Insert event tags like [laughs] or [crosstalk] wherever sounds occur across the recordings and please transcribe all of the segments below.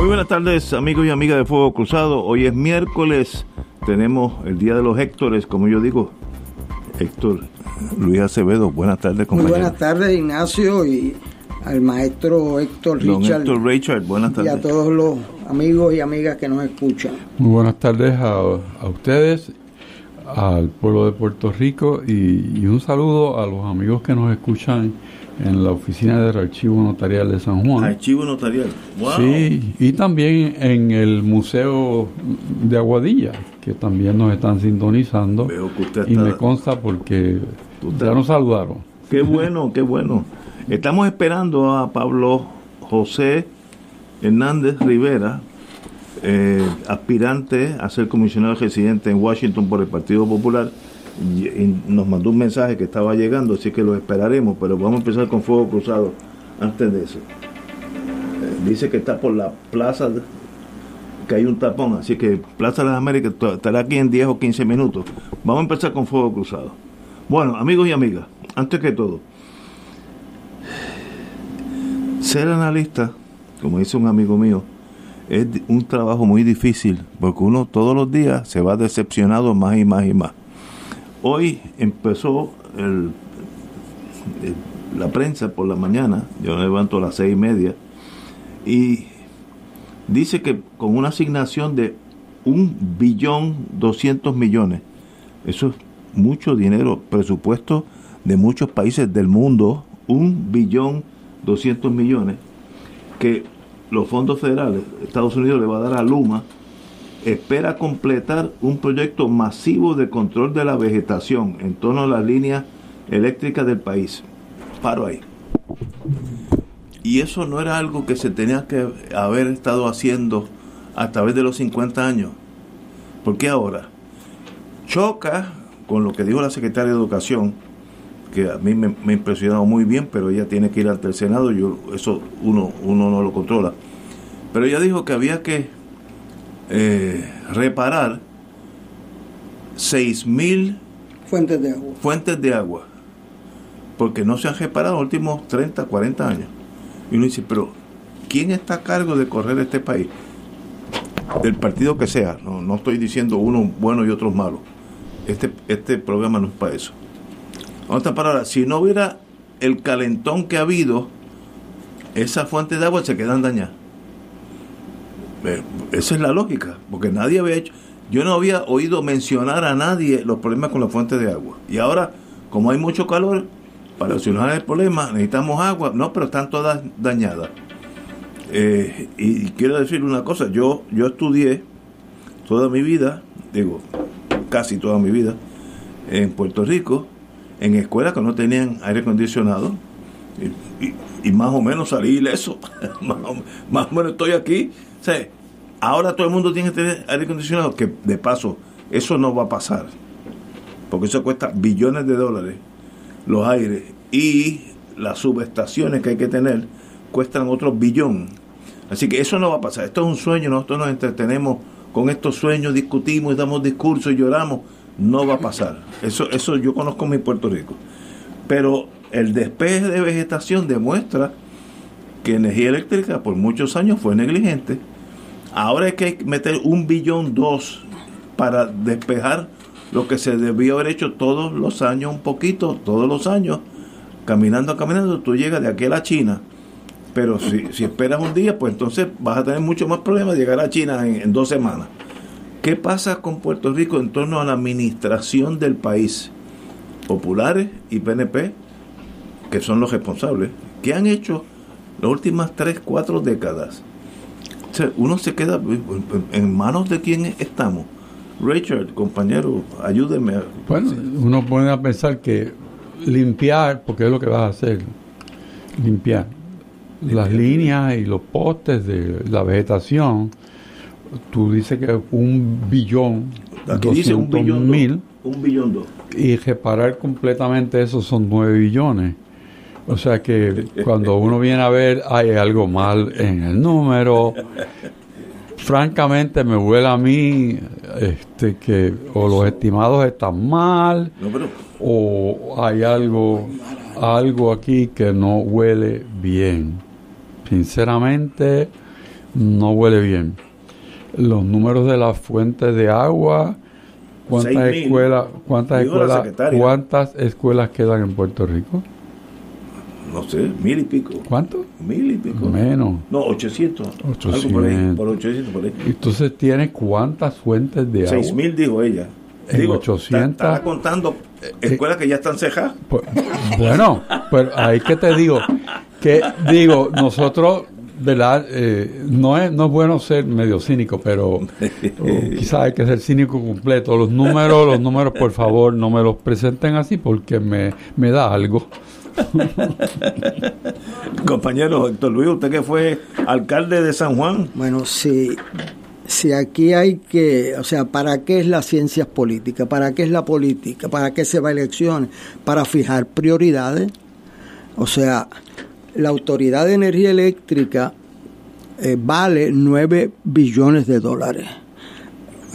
Muy buenas tardes, amigos y amigas de Fuego Cruzado. Hoy es miércoles, tenemos el Día de los Héctores, como yo digo. Héctor Luis Acevedo, buenas tardes, compañero. Muy buenas tardes, Ignacio, y al maestro Héctor Richard. Héctor Richard, buenas tardes. Y a todos los amigos y amigas que nos escuchan. Muy buenas tardes a, a ustedes, al pueblo de Puerto Rico y, y un saludo a los amigos que nos escuchan en la oficina del Archivo Notarial de San Juan. Archivo Notarial, wow. Sí, y también en el Museo de Aguadilla, que también nos están sintonizando. Veo que usted y me consta porque ya nos saludaron. Qué bueno, qué bueno. Estamos esperando a Pablo José Hernández Rivera, eh, aspirante a ser comisionado residente en Washington por el Partido Popular nos mandó un mensaje que estaba llegando, así que lo esperaremos, pero vamos a empezar con fuego cruzado antes de eso. Eh, dice que está por la plaza, que hay un tapón, así que Plaza de las Américas estará aquí en 10 o 15 minutos. Vamos a empezar con fuego cruzado. Bueno, amigos y amigas, antes que todo, ser analista, como dice un amigo mío, es un trabajo muy difícil, porque uno todos los días se va decepcionado más y más y más. Hoy empezó la prensa por la mañana, yo me levanto a las seis y media, y dice que con una asignación de un billón doscientos millones, eso es mucho dinero, presupuesto de muchos países del mundo, un billón doscientos millones, que los fondos federales, Estados Unidos le va a dar a Luma, espera completar un proyecto masivo de control de la vegetación en torno a las líneas eléctricas del país. Paro ahí. Y eso no era algo que se tenía que haber estado haciendo a través de los 50 años. ¿Por qué ahora? Choca con lo que dijo la secretaria de Educación, que a mí me, ha impresionado muy bien, pero ella tiene que ir al Senado, yo, eso uno, uno no lo controla. Pero ella dijo que había que eh, reparar 6.000 fuentes de agua. Fuentes de agua. Porque no se han reparado en los últimos 30, 40 años. Y uno dice, pero ¿quién está a cargo de correr este país? Del partido que sea. No, no estoy diciendo uno bueno y otros malos. Este, este programa no es para eso. Otra palabra, si no hubiera el calentón que ha habido, esas fuentes de agua se quedan dañadas. Eh, esa es la lógica, porque nadie había hecho, yo no había oído mencionar a nadie los problemas con las fuentes de agua. Y ahora, como hay mucho calor, para solucionar el problema necesitamos agua, no, pero están todas dañadas. Eh, y quiero decir una cosa, yo, yo estudié toda mi vida, digo, casi toda mi vida, en Puerto Rico, en escuelas que no tenían aire acondicionado, y, más o menos salí ileso, [laughs] más o menos estoy aquí o ahora todo el mundo tiene que tener aire acondicionado, que de paso, eso no va a pasar. Porque eso cuesta billones de dólares, los aires. Y las subestaciones que hay que tener cuestan otro billón. Así que eso no va a pasar. Esto es un sueño, nosotros nos entretenemos con estos sueños, discutimos, damos discursos, lloramos. No va a pasar. Eso, eso yo conozco mi Puerto Rico. Pero el despeje de vegetación demuestra que energía eléctrica por muchos años fue negligente. Ahora hay que meter un billón dos para despejar lo que se debió haber hecho todos los años, un poquito, todos los años, caminando, caminando, tú llegas de aquí a la China. Pero si, si esperas un día, pues entonces vas a tener mucho más problemas de llegar a China en, dos semanas. ¿Qué pasa con Puerto Rico en torno a la administración del país? Populares y PNP, que son los responsables, ¿qué han hecho las últimas tres, cuatro décadas? Uno se queda en manos de quién estamos. Richard, compañero, ayúdeme. Bueno, uno puede pensar que limpiar, porque es lo que vas a hacer, limpiar las líneas y los postes de la vegetación, tú dices que un billón, Aquí dice un billón mil, un billón dos. y reparar completamente eso son nueve billones. O sea que cuando uno viene a ver hay algo mal en el número. Francamente me huele a mí este que o los estimados están mal o hay algo algo aquí que no huele bien. Sinceramente no huele bien. Los números de las fuentes de agua, cuántas escuelas, cuántas escuelas, cuántas escuelas quedan en Puerto Rico? No sé, mil y pico. ¿Cuánto? Mil y pico. Menos. No, 800. 800. por, ahí, por 800 por ahí. Entonces tiene cuántas fuentes de agua. 6 mil dijo ella. En 800. Está, contando escuelas que ya están cejas. Pues, bueno, pero ahí que te digo, que digo, nosotros, ¿verdad? Eh, no, es, no es bueno ser medio cínico, pero quizás hay que ser cínico completo. Los números, los números, por favor, no me los presenten así porque me, me da algo. [laughs] Compañero Héctor Luis, usted que fue alcalde de San Juan. Bueno, sí. Si aquí hay que, o sea, ¿para qué es la ciencia política? ¿Para qué es la política? ¿Para qué se va a elecciones? Para fijar prioridades. O sea, la Autoridad de Energía Eléctrica eh, vale 9 billones de dólares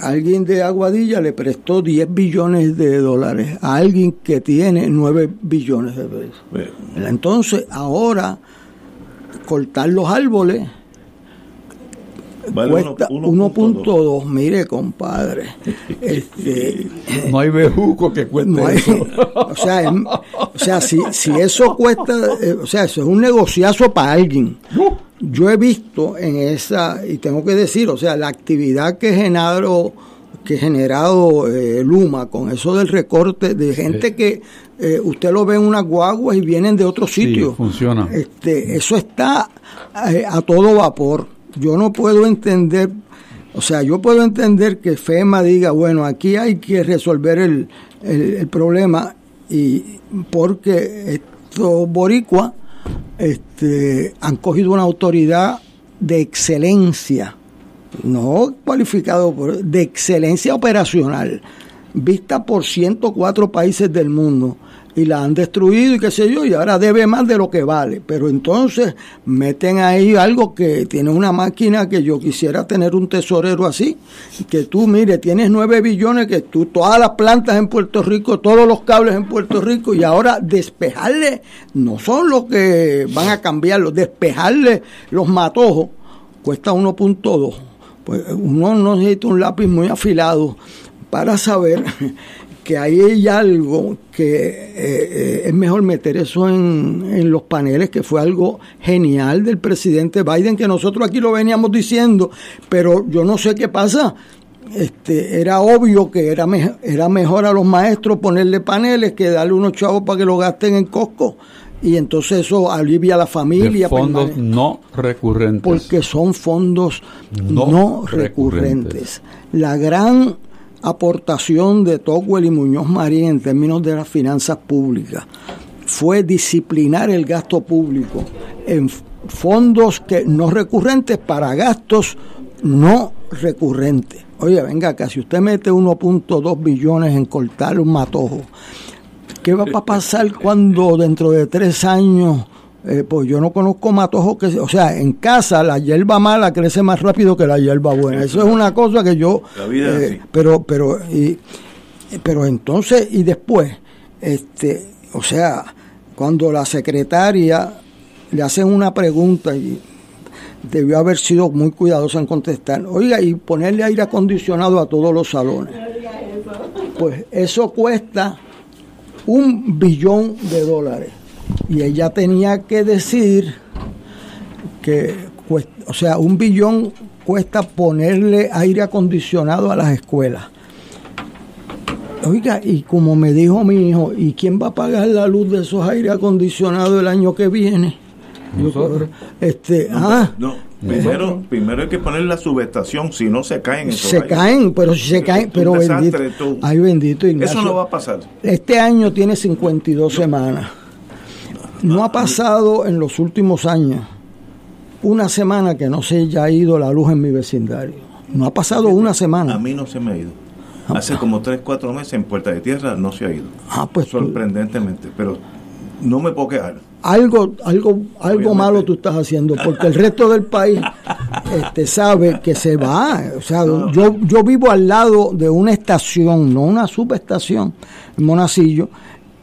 alguien de Aguadilla le prestó 10 billones de dólares a alguien que tiene 9 billones de pesos. Entonces, ahora, cortar los árboles cuesta 1.2. Mire, compadre. [laughs] Este, no hay bejuco que cueste eso. [laughs] O sea, o sea si, si eso cuesta, eh, o sea, eso es un negociazo para alguien. Yo he visto en esa, y tengo que decir, o sea, la actividad que generado que generado eh, Luma con eso del recorte de gente que eh, usted lo ve en unas guaguas y vienen de otros sitios. Sí, funciona. Este, eso está a todo vapor yo no puedo entender, o sea, yo puedo entender que FEMA diga, bueno, aquí hay que resolver el, el, problema y porque estos boricuas este, han cogido una autoridad de excelencia, no cualificado de excelencia operacional, vista por 104 países del mundo y la han destruido y qué sé yo, y ahora debe más de lo que vale. Pero entonces meten ahí algo que tiene una máquina que yo quisiera tener un tesorero así, que tú, mire, tienes nueve billones, que tú, todas las plantas en Puerto Rico, todos los cables en Puerto Rico, y ahora despejarle, no son los que van a cambiarlo, despejarle los matojos, cuesta 1.2. Pues uno no necesita un lápiz muy afilado para saber que ahí hay algo que eh, eh, es mejor meter eso en, los paneles, que fue algo genial del presidente Biden, que nosotros aquí lo veníamos diciendo, pero yo no sé qué pasa. Este, era obvio que era, era mejor a los maestros ponerle paneles que darle unos chavos para que lo gasten en Costco y entonces eso alivia a la familia. fondos no recurrentes. Porque son fondos no, recurrentes. La gran aportación de Tocqueville y Muñoz Marín en términos de las finanzas públicas fue disciplinar el gasto público en fondos que no recurrentes para gastos no recurrentes. Oye, venga acá, si usted mete 1.2 billones en cortar un matojo, ¿qué va a pasar cuando dentro de tres años eh, pues yo no conozco matojos que, o sea, en casa la hierba mala crece más rápido que la hierba buena. Eso es una cosa que yo, eh, pero, pero, y, pero entonces y después, este, o sea, cuando la secretaria le hacen una pregunta y debió haber sido muy cuidadosa en contestar, oiga, y ponerle aire acondicionado a todos los salones. Pues eso cuesta un billón de dólares y ella tenía que decir que, o sea, un billón cuesta ponerle aire acondicionado a las escuelas. Oiga, y como me dijo mi hijo, ¿y quién va a pagar la luz de esos aire acondicionados el año que viene? este, ah, no, primero, primero hay que poner la subestación, si no se caen. Se caen, pero si se caen, pero bendito. Ay, bendito Eso no va a pasar. Este año tiene 52 semanas. No ha pasado en los últimos años una semana que no se haya ido la luz en mi vecindario. No ha pasado una semana. A mí no se me ha ido. Ah, Hace como 3, 4 meses en Puerta de Tierra no se ha ido. Ah, pues Sorprendentemente, pero no me puedo quedar. Algo, algo, algo malo tú estás haciendo, porque el resto del país este, sabe que se va. O sea, yo, yo vivo al lado de una estación, no una subestación, en Monacillo,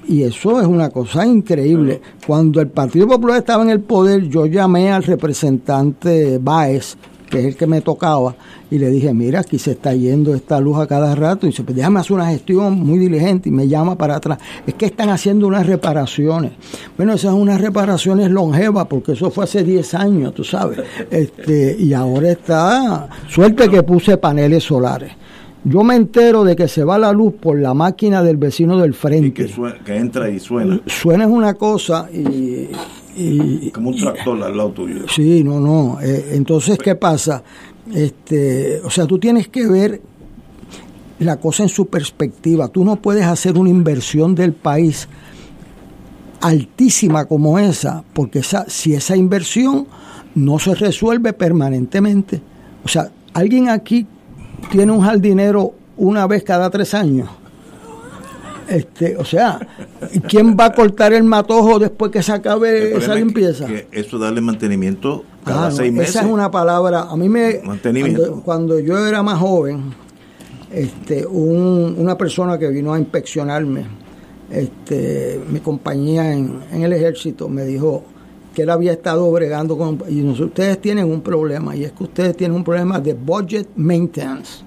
y eso es una cosa increíble. Cuando el Partido Popular estaba en el poder, yo llamé al representante Baez, que es el que me tocaba, y le dije, mira, aquí se está yendo esta luz a cada rato. Y dice, pues déjame hacer una gestión muy diligente y me llama para atrás. Es que están haciendo unas reparaciones. Bueno, esas son unas reparaciones longevas, porque eso fue hace 10 años, tú sabes. Este, y ahora está, suerte que puse paneles solares. Yo me entero de que se va la luz por la máquina del vecino del frente. que, entra y suena. Suena es una cosa y, Como un tractor al lado tuyo. Sí, no, no. Eh, entonces, ¿qué pasa? Este, o sea, tú tienes que ver la cosa en su perspectiva. Tú no puedes hacer una inversión del país altísima como esa, porque esa, si esa inversión no se resuelve permanentemente. O sea, alguien aquí tiene un jardinero una vez cada tres años. Este, o sea, ¿quién va a cortar el matojo después que se acabe esa limpieza? Que, eso darle mantenimiento cada ah, seis meses. Esa es una palabra. A mí me. Mantenimiento. Cuando, yo era más joven, este, una persona que vino a inspeccionarme, este, mi compañía en, en el ejército, me dijo: que él había estado bregando con... Y ustedes tienen un problema, y es que ustedes tienen un problema de budget maintenance.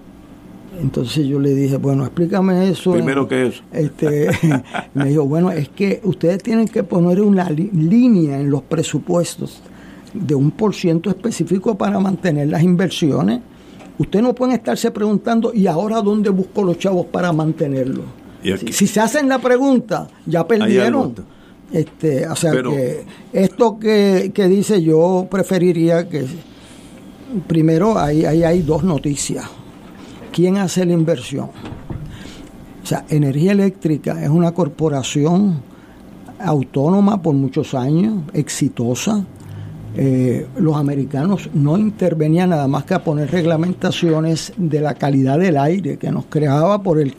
Entonces yo le dije, bueno, explícame eso. Primero, ¿qué es? Este, [laughs] me dijo, bueno, es que ustedes tienen que poner una línea en los presupuestos de un por ciento específico para mantener las inversiones. Ustedes no pueden estarse preguntando, ¿y ahora dónde busco los chavos para mantenerlo? Si, si, se hacen la pregunta, ya perdieron. Este, o sea que esto que, dice yo preferiría que primero ahí, hay dos noticias. ¿Quién hace la inversión? O sea, Energía Eléctrica es una corporación autónoma por muchos años, exitosa. Eh, los americanos no intervenían nada más que a poner reglamentaciones de la calidad del aire que nos creaba por el,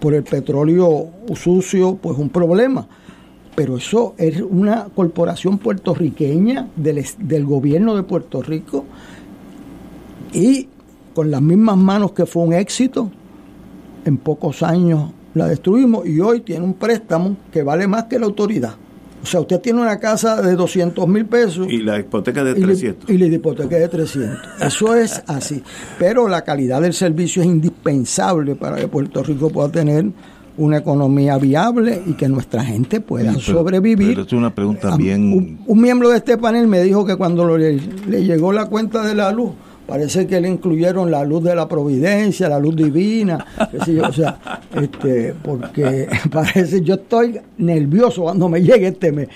por el petróleo sucio, pues un problema pero eso es una corporación puertorriqueña del, del gobierno de Puerto Rico y con las mismas manos que fue un éxito, en pocos años la destruimos y hoy tiene un préstamo que vale más que la autoridad. O sea, usted tiene una casa de 200 mil pesos. Y la hipoteca de 300. Y la, hipoteca de 300. Eso es así. Pero la calidad del servicio es indispensable para que Puerto Rico pueda tener una economía viable y que nuestra gente pueda sobrevivir. Pero es una pregunta bien... Un, miembro de este panel me dijo que cuando le, llegó la cuenta de la luz, parece que le incluyeron la luz de la providencia, la luz divina, o sea, este, porque [laughs] parece, yo estoy nervioso cuando me llegue este mes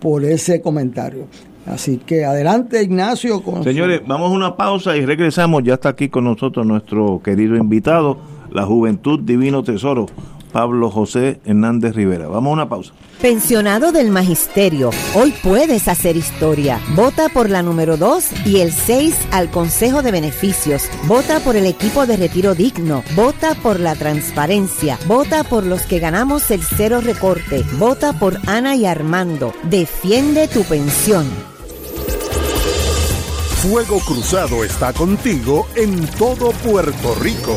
por ese comentario. Así que adelante, Ignacio. Señores, vamos a una pausa y regresamos. Ya está aquí con nosotros nuestro querido invitado, la Juventud Divino Tesoro. Pablo José Hernández Rivera. Vamos a una pausa. Pensionado del Magisterio, hoy puedes hacer historia. Vota por la número 2 y el 6 al Consejo de Beneficios. Vota por el equipo de retiro digno. Vota por la transparencia. Vota por los que ganamos el cero recorte. Vota por Ana y Armando. Defiende tu pensión. Fuego Cruzado está contigo en todo Puerto Rico.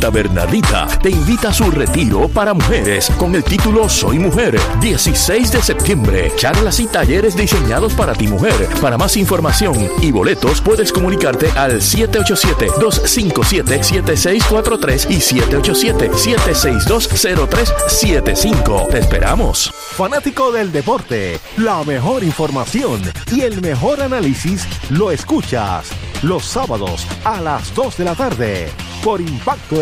Santa Bernadita te invita a su retiro para mujeres con el título Soy Mujer, 16 de septiembre. Charlas y talleres diseñados para ti mujer. Para más información y boletos puedes comunicarte al 787-257-7643 y 787-762-0375. Te esperamos. Fanático del deporte, la mejor información y el mejor análisis lo escuchas los sábados a las 2 de la tarde por Impacto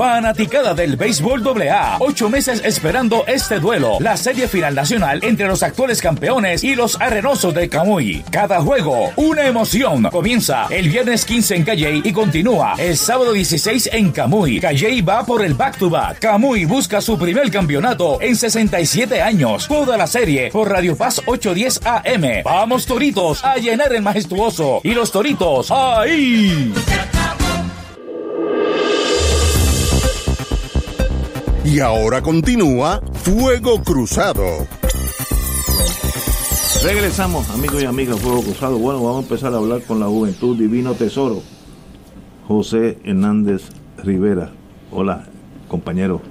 Fanaticada del béisbol AA. Ocho meses esperando este duelo. La serie final nacional entre los actuales campeones y los arenosos de Camuy. Cada juego, una emoción. Comienza el viernes 15 en Calley y continúa el sábado 16 en Camuy. Calley va por el back-to-back. Camuy busca su primer campeonato en 67 años. Toda la serie por Radio Paz 810 AM. Vamos, Toritos, a llenar el majestuoso. Y los Toritos, ahí. Y ahora continúa Fuego Cruzado. Regresamos, amigos y amigas, Fuego Cruzado. Bueno, vamos a empezar a hablar con la juventud Divino Tesoro. José Hernández Rivera. Hola, compañero.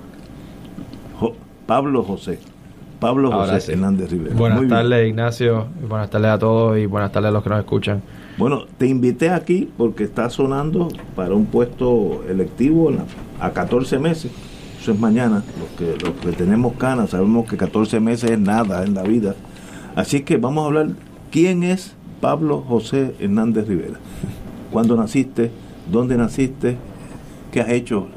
Pablo José. Pablo José Hernández Rivera. Buenas tardes, Ignacio. Buenas tardes a todos y buenas tardes a los que nos escuchan. Bueno, te invité aquí porque está sonando para un puesto electivo a 14 meses eso es mañana. Los que, los que tenemos canas sabemos que 14 meses es nada en la vida. Así que vamos a hablar, ¿quién es Pablo José Hernández Rivera? ¿Cuándo naciste? ¿Dónde naciste? ¿Qué has hecho?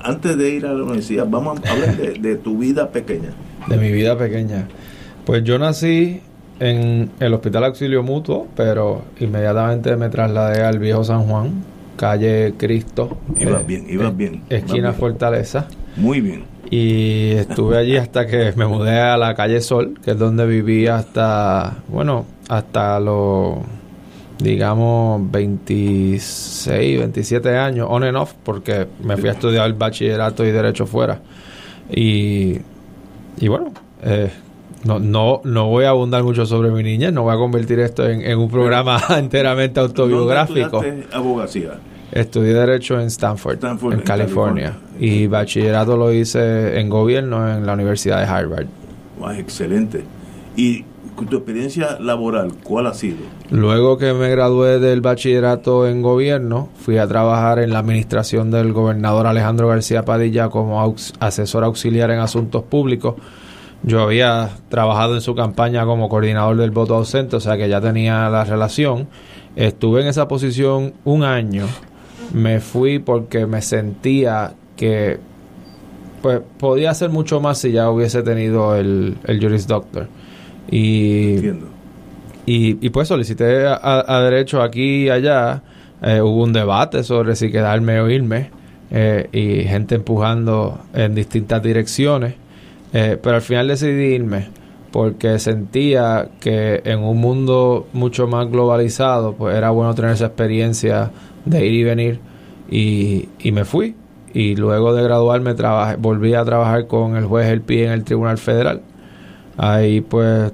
Antes de ir a la universidad, vamos a hablar de, tu vida pequeña. De mi vida pequeña. Pues yo nací en el Hospital Auxilio Mutuo, pero inmediatamente me trasladé al Viejo San Juan, calle Cristo. Ibas eh, bien, ibas eh, bien. Esquina Fortaleza. Muy bien. Y estuve allí hasta que me mudé a la calle Sol, que es donde viví hasta, bueno, hasta los, digamos, 26, 27 años, on and off, porque me fui a estudiar el bachillerato y derecho fuera. Y, y bueno, eh, no, no, no voy a abundar mucho sobre mi niña, no voy a convertir esto en, un programa [laughs] enteramente autobiográfico. abogacía? Estudié Derecho en Stanford, en, California, Y bachillerato lo hice en gobierno en la Universidad de Harvard. excelente. ¿Y tu experiencia laboral cuál ha sido? Luego que me gradué del bachillerato en gobierno, fui a trabajar en la administración del gobernador Alejandro García Padilla como asesor auxiliar en asuntos públicos. Yo había trabajado en su campaña como coordinador del voto ausente, o sea que ya tenía la relación. Estuve en esa posición un año me fui porque me sentía que pues podía hacer mucho más si ya hubiese tenido el, el Juris Doctor. Y, y, y, pues solicité a, derecho aquí y allá. Eh, hubo un debate sobre si quedarme o irme. Eh, y gente empujando en distintas direcciones. Eh, pero al final decidí irme porque sentía que en un mundo mucho más globalizado, pues era bueno tener esa experiencia de ir y venir y, y me fui. Y luego de graduarme trabajé, volví a trabajar con el juez El Pie en el Tribunal Federal. Ahí pues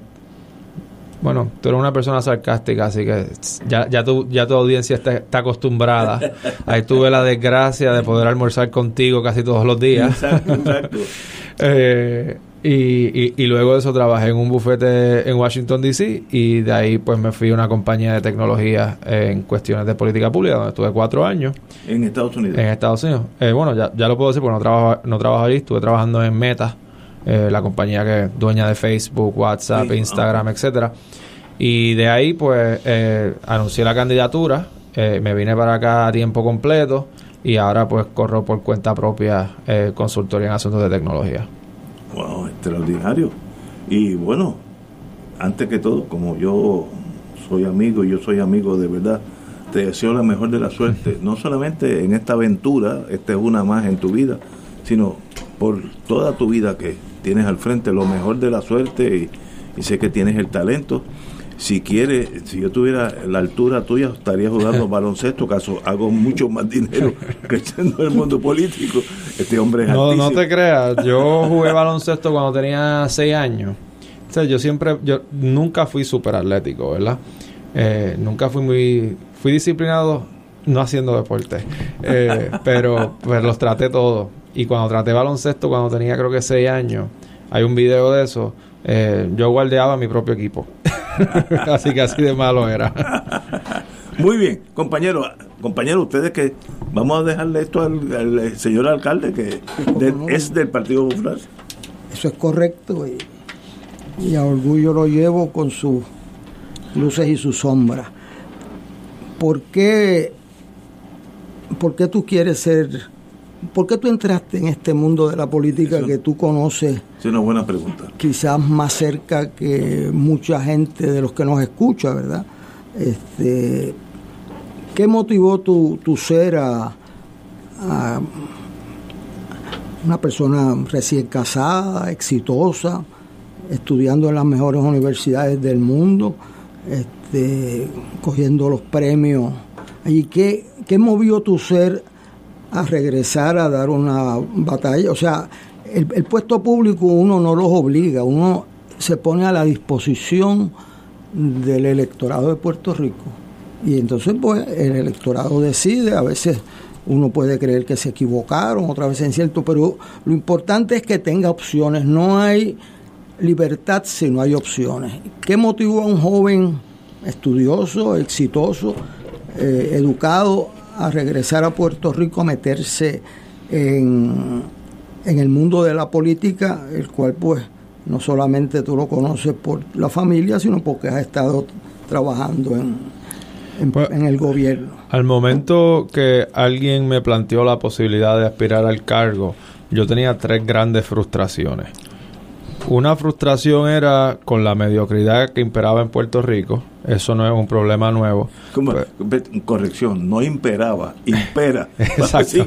Bueno, tú eres una persona sarcástica, así que ya, ya, tu, ya tu audiencia está, está acostumbrada. Ahí tuve la desgracia de poder almorzar contigo casi todos los días. Exacto, exacto. [laughs] eh, y, y, luego de eso trabajé en un bufete en Washington, D.C. y de ahí pues me fui a una compañía de tecnología en cuestiones de política pública, donde estuve cuatro años. ¿En Estados Unidos? En Estados Unidos. Eh, bueno, ya, ya lo puedo decir porque no trabajo, no trabajo allí, estuve trabajando en Meta, eh, la compañía que es dueña de Facebook, WhatsApp, Instagram, etcétera. Y de ahí pues eh, anuncié la candidatura, me vine para acá a tiempo completo y ahora pues corro por cuenta propia consultoría en asuntos de tecnología. Wow, extraordinario. Y bueno, antes que todo, como yo soy amigo, yo soy amigo de verdad, te deseo la mejor de la suerte, no solamente en esta aventura, esta es una más en tu vida, sino por toda tu vida que tienes al frente, lo mejor de la suerte y, y sé que tienes el talento si quiere, si yo tuviera la altura tuya, estaría jugando [laughs] baloncesto, caso hago mucho más dinero [laughs] que en el mundo político. Este hombre es No, no te creas, yo jugué baloncesto cuando tenía seis años. O sea, yo siempre, yo nunca fui súper atlético, ¿verdad? Eh, nunca fui muy, fui disciplinado no haciendo deporte, eh, pero pues los traté todos. Y cuando traté baloncesto, cuando tenía creo que seis años, hay un video de eso, eh, yo guardeaba mi propio equipo. [laughs] [laughs] así que así de malo era. Muy bien, compañero, compañero, ustedes que vamos a dejarle esto al, señor alcalde que es del Partido Popular. Eso es correcto y, y, a orgullo lo llevo con sus luces y sus sombras. ¿Por qué, ¿Por qué tú quieres ser ¿Por qué tú entraste en este mundo de la política que tú conoces? Es una buena pregunta. Quizás más cerca que mucha gente de los que nos escucha, ¿verdad? Este, ¿Qué motivó tu, tu ser a, una persona recién casada, exitosa, estudiando en las mejores universidades del mundo, este, cogiendo los premios? ¿Y qué, qué movió tu ser a regresar a dar una batalla. O sea, el, puesto público uno no los obliga, uno se pone a la disposición del electorado de Puerto Rico. Y entonces, pues, el electorado decide, a veces uno puede creer que se equivocaron, otra vez es cierto, pero lo importante es que tenga opciones. No hay libertad si no hay opciones. ¿Qué motivó a un joven estudioso, exitoso, eh, educado a regresar a Puerto Rico a meterse en, en el mundo de la política, el cual pues no solamente tú lo conoces por la familia, sino porque has estado trabajando en, en, pues, en, el gobierno. Al momento que alguien me planteó la posibilidad de aspirar al cargo, yo tenía tres grandes frustraciones. Una frustración era con la mediocridad que imperaba en Puerto Rico. Eso no es un problema nuevo. Pues, corrección, no imperaba, impera. [laughs] Exacto.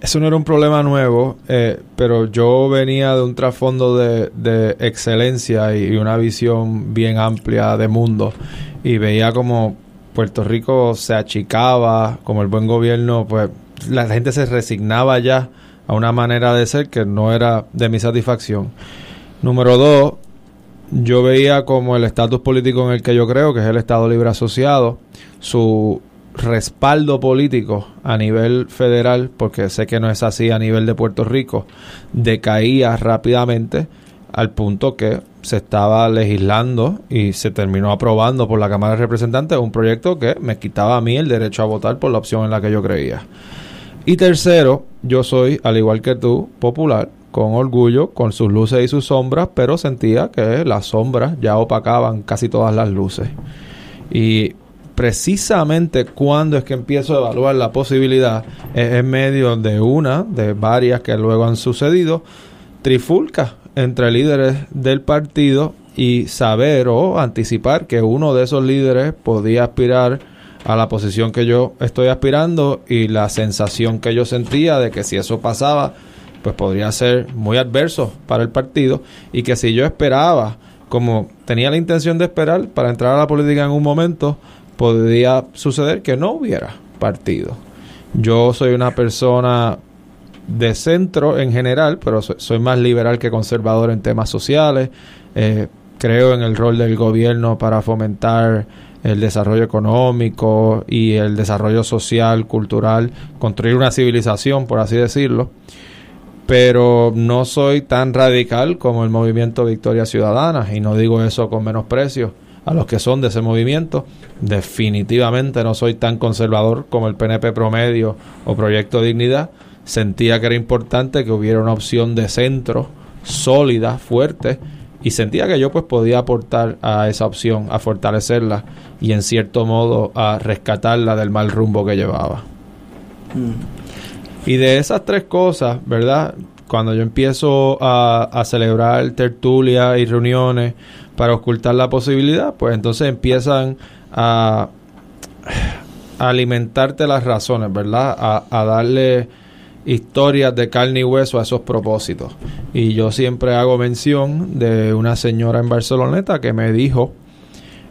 Eso no era un problema nuevo, eh, pero yo venía de un trasfondo de, de excelencia y, una visión bien amplia de mundo y veía como Puerto Rico se achicaba, como el buen gobierno, pues la gente se resignaba ya a una manera de ser que no era de mi satisfacción. Número dos, yo veía como el estatus político en el que yo creo, que es el Estado Libre Asociado, su respaldo político a nivel federal, porque sé que no es así a nivel de Puerto Rico, decaía rápidamente al punto que se estaba legislando y se terminó aprobando por la Cámara de Representantes un proyecto que me quitaba a mí el derecho a votar por la opción en la que yo creía. Y tercero, yo soy, al igual que tú, popular, con orgullo, con sus luces y sus sombras, pero sentía que las sombras ya opacaban casi todas las luces. Y precisamente cuando es que empiezo a evaluar la posibilidad, es en medio de una, de varias que luego han sucedido, trifulca entre líderes del partido y saber o anticipar que uno de esos líderes podía aspirar a la posición que yo estoy aspirando y la sensación que yo sentía de que si eso pasaba, pues podría ser muy adverso para el partido y que si yo esperaba, como tenía la intención de esperar para entrar a la política en un momento, podría suceder que no hubiera partido. Yo soy una persona de centro en general, pero soy, más liberal que conservador en temas sociales. Eh, creo en el rol del gobierno para fomentar el desarrollo económico y el desarrollo social, cultural, construir una civilización, por así decirlo. Pero no soy tan radical como el movimiento Victoria Ciudadana, y no digo eso con menosprecio a los que son de ese movimiento. Definitivamente no soy tan conservador como el PNP promedio o Proyecto Dignidad. Sentía que era importante que hubiera una opción de centro sólida, fuerte, y sentía que yo pues podía aportar a esa opción, a fortalecerla y en cierto modo a rescatarla del mal rumbo que llevaba. Mm. Y de esas tres cosas, ¿verdad? Cuando yo empiezo a, a celebrar tertulias y reuniones para ocultar la posibilidad, pues entonces empiezan a, [sighs] alimentarte las razones, ¿verdad? A, a, darle historias de carne y hueso a esos propósitos. Y yo siempre hago mención de una señora en Barceloneta que me dijo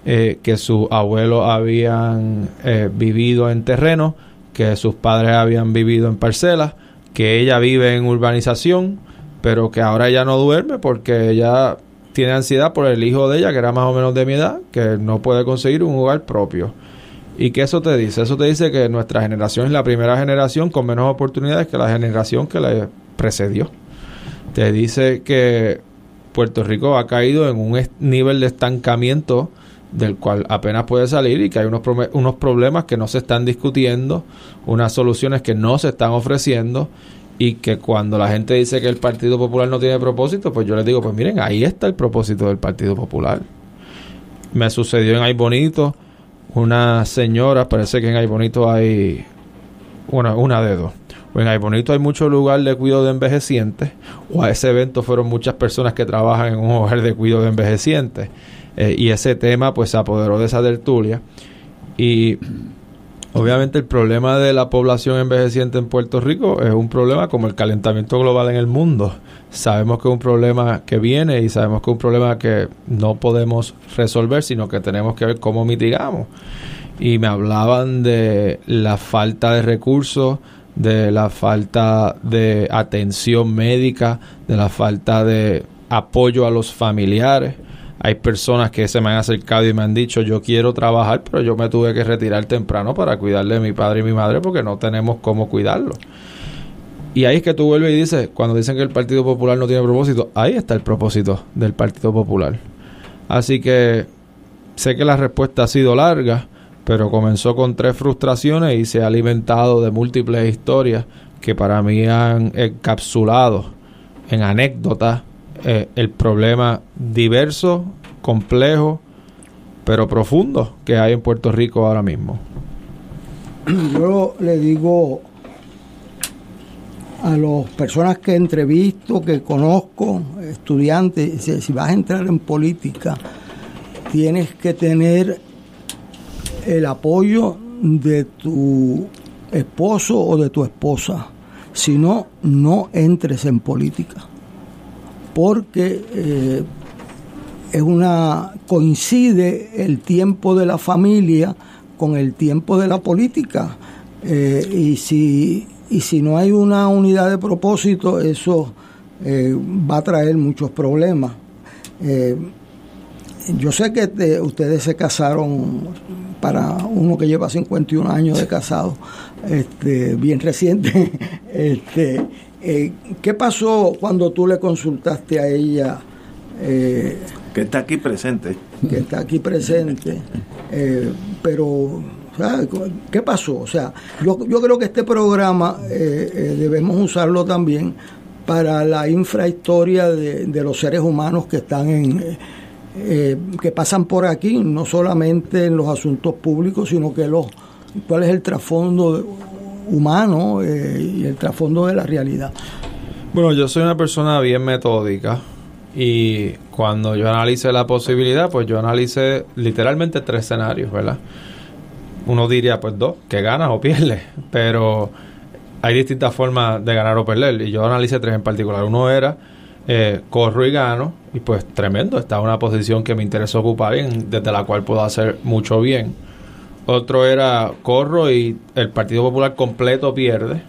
eh, que sus abuelos habían eh, vivido en terreno, que sus padres habían vivido en parcelas, que ella vive en urbanización, pero que ahora ella no duerme porque ella tiene ansiedad por el hijo de ella, que era más o menos de mi edad, que no puede conseguir un hogar propio. ¿Y qué eso te dice? Eso te dice que nuestra generación es la primera generación con menos oportunidades que la generación que la precedió. Te dice que Puerto Rico ha caído en un nivel de estancamiento del cual apenas puede salir y que hay unos, unos problemas que no se están discutiendo, unas soluciones que no se están ofreciendo y que cuando la gente dice que el Partido Popular no tiene propósito, pues yo les digo, pues miren, ahí está el propósito del Partido Popular. Me sucedió en Ay Bonito, una señora, parece que en Ay Bonito hay una, una de dos. O en Ay Bonito hay mucho lugar de cuidado de envejecientes, o a ese evento fueron muchas personas que trabajan en un hogar de cuidado de envejecientes. Eh, y ese tema pues se apoderó de esa tertulia. Y Obviamente el problema de la población envejeciente en Puerto Rico es un problema como el calentamiento global en el mundo. Sabemos que es un problema que viene y sabemos que es un problema que no podemos resolver, sino que tenemos que ver cómo mitigamos. Y me hablaban de la falta de recursos, de la falta de atención médica, de la falta de apoyo a los familiares. Hay personas que se me han acercado y me han dicho, yo quiero trabajar, pero yo me tuve que retirar temprano para cuidarle a mi padre y mi madre porque no tenemos cómo cuidarlo. Y ahí es que tú vuelves y dices, cuando dicen que el Partido Popular no tiene propósito, ahí está el propósito del Partido Popular. Así que sé que la respuesta ha sido larga, pero comenzó con tres frustraciones y se ha alimentado de múltiples historias que para mí han encapsulado en anécdotas eh, el problema diverso, complejo, pero profundo que hay en Puerto Rico ahora mismo. Yo le digo a las personas que entrevisto, que conozco, estudiantes, si vas a entrar en política, tienes que tener el apoyo de tu esposo o de tu esposa. Si no, no entres en política porque eh, es una coincide el tiempo de la familia con el tiempo de la política eh, y si no hay una unidad de propósito eso eh, va a traer muchos problemas yo sé que ustedes se casaron para uno que lleva 51 años de casado, este, bien reciente. [laughs] Este, eh, ¿Qué pasó cuando tú le consultaste a ella? Eh, que está aquí presente. Que está aquí presente. Eh, pero, ¿qué pasó? O sea, yo, yo creo que este programa debemos usarlo también para la infrahistoria de, de los seres humanos que están en eh, que pasan por aquí, no solamente en los asuntos públicos, sino que los cuál es el trasfondo humano eh, y el trasfondo de la realidad. Bueno, yo soy una persona bien metódica y cuando yo analicé la posibilidad, pues yo analicé literalmente tres escenarios, ¿verdad? Uno diría, pues dos, que ganas o pierdes, pero hay distintas formas de ganar o perder y yo analicé tres en particular. Uno era eh, corro y gano, y pues tremendo, está una posición que me interesa ocupar y desde la cual puedo hacer mucho bien. Otro era corro y el Partido Popular completo pierde.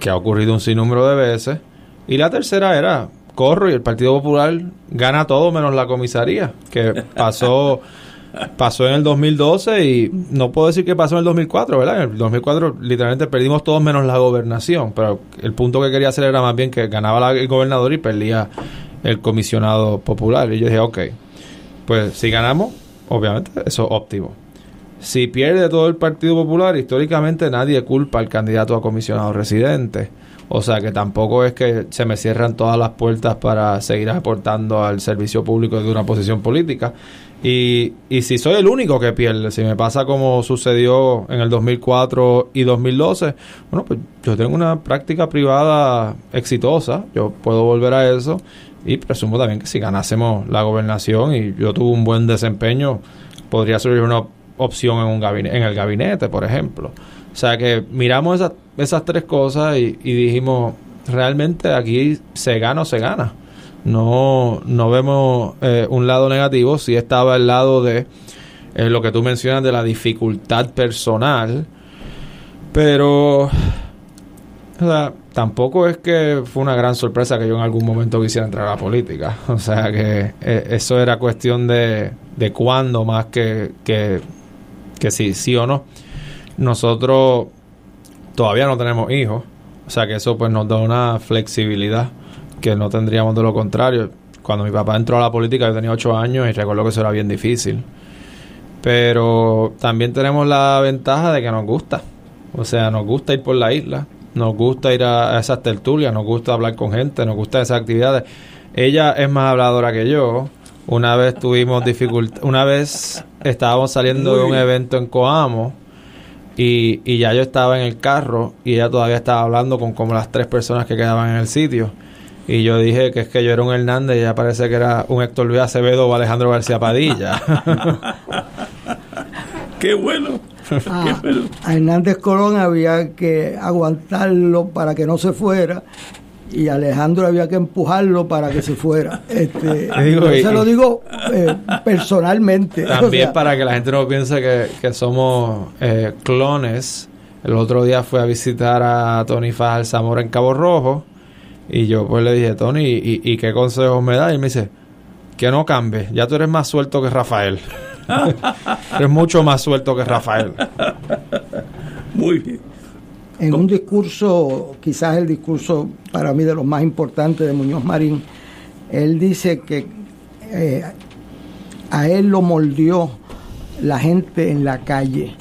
que ha ocurrido un sinnúmero de veces. Y la tercera era, corro y el Partido Popular gana todo menos la comisaría, que [laughs] pasó pasó en el 2012 y no puedo decir que pasó en el 2004, ¿verdad? En el 2004 literalmente perdimos todos menos la gobernación, pero el punto que quería hacer era más bien que ganaba el gobernador y perdía el comisionado popular. Y yo dije, ok, pues si ganamos, obviamente eso es óptimo. Si pierde todo el Partido Popular, históricamente nadie culpa al candidato a comisionado residente. O sea que tampoco es que se me cierran todas las puertas para seguir aportando al servicio público de una posición política. Y, y si soy el único que pierde, si me pasa como sucedió en el 2004 y 2012, bueno, pues yo tengo una práctica privada exitosa, yo puedo volver a eso y presumo también que si ganásemos la gobernación y yo tuve un buen desempeño, podría ser una opción en, un gabinete, en el gabinete, por ejemplo. O sea que miramos esas, esas tres cosas y, y dijimos, realmente aquí se gana o se gana. No, no vemos eh, un lado negativo, sí estaba el lado de eh, lo que tú mencionas de la dificultad personal, pero tampoco es que fue una gran sorpresa que yo en algún momento quisiera entrar a la política, [laughs] o sea que eh, eso era cuestión de, de cuándo más que, que, que si sí o no. Nosotros todavía no tenemos hijos, o sea que eso pues nos da una flexibilidad que no tendríamos de lo contrario. Cuando mi papá entró a la política yo tenía ocho años y recuerdo que eso era bien difícil. Pero también tenemos la ventaja de que nos gusta. O sea, nos gusta ir por la isla, nos gusta ir a, esas tertulias, nos gusta hablar con gente, nos gusta esas actividades. Ella es más habladora que yo. Una vez tuvimos dificultad, una vez estábamos saliendo de un evento en Coamo y, y ya yo estaba en el carro y ella todavía estaba hablando con como las tres personas que quedaban en el sitio y yo dije que es que yo era un Hernández y ya parece que era un Héctor Luis Acevedo o Alejandro García Padilla. [laughs] ¡Qué bueno! A, Hernández Colón había que aguantarlo para que no se fuera y Alejandro había que empujarlo para que se fuera. [laughs] Este, se lo digo eh, [laughs] personalmente. También para que la gente no piense que, somos eh, clones. El otro día fue a visitar a Tony Fajal Zamora en Cabo Rojo y yo pues le dije, Tony, ¿y, y qué consejos me da? Y me dice, que no cambie, ya tú eres más suelto que Rafael. [laughs] eres mucho más suelto que Rafael. Muy bien. En un discurso, quizás el discurso para mí de los más importantes de Muñoz Marín, él dice que eh, a él lo moldeó la gente en la calle.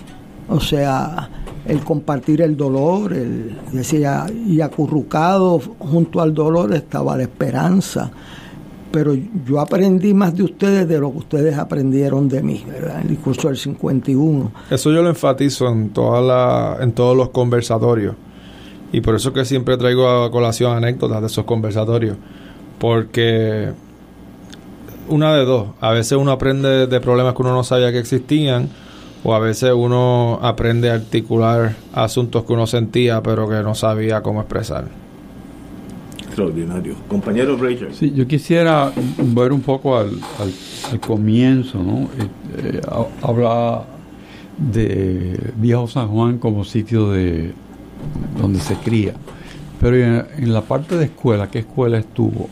O sea, el compartir el dolor, el, decía, y acurrucado junto al dolor estaba la esperanza. Pero yo aprendí más de ustedes de lo que ustedes aprendieron de mí, ¿verdad? El discurso del 51. Eso yo lo enfatizo en, toda la, en todos los conversatorios. Y por eso que siempre traigo a colación anécdotas de esos conversatorios. Porque una de dos, a veces uno aprende de problemas que uno no sabía que existían o a veces uno aprende a articular asuntos que uno sentía pero que no sabía cómo expresar. Extraordinario. Compañero Rachel. Sí, yo quisiera ver un poco al, al, comienzo, ¿no? Eh, eh, habla de Viejo San Juan como sitio de donde se cría. Pero en, la parte de escuela, ¿qué escuela estuvo?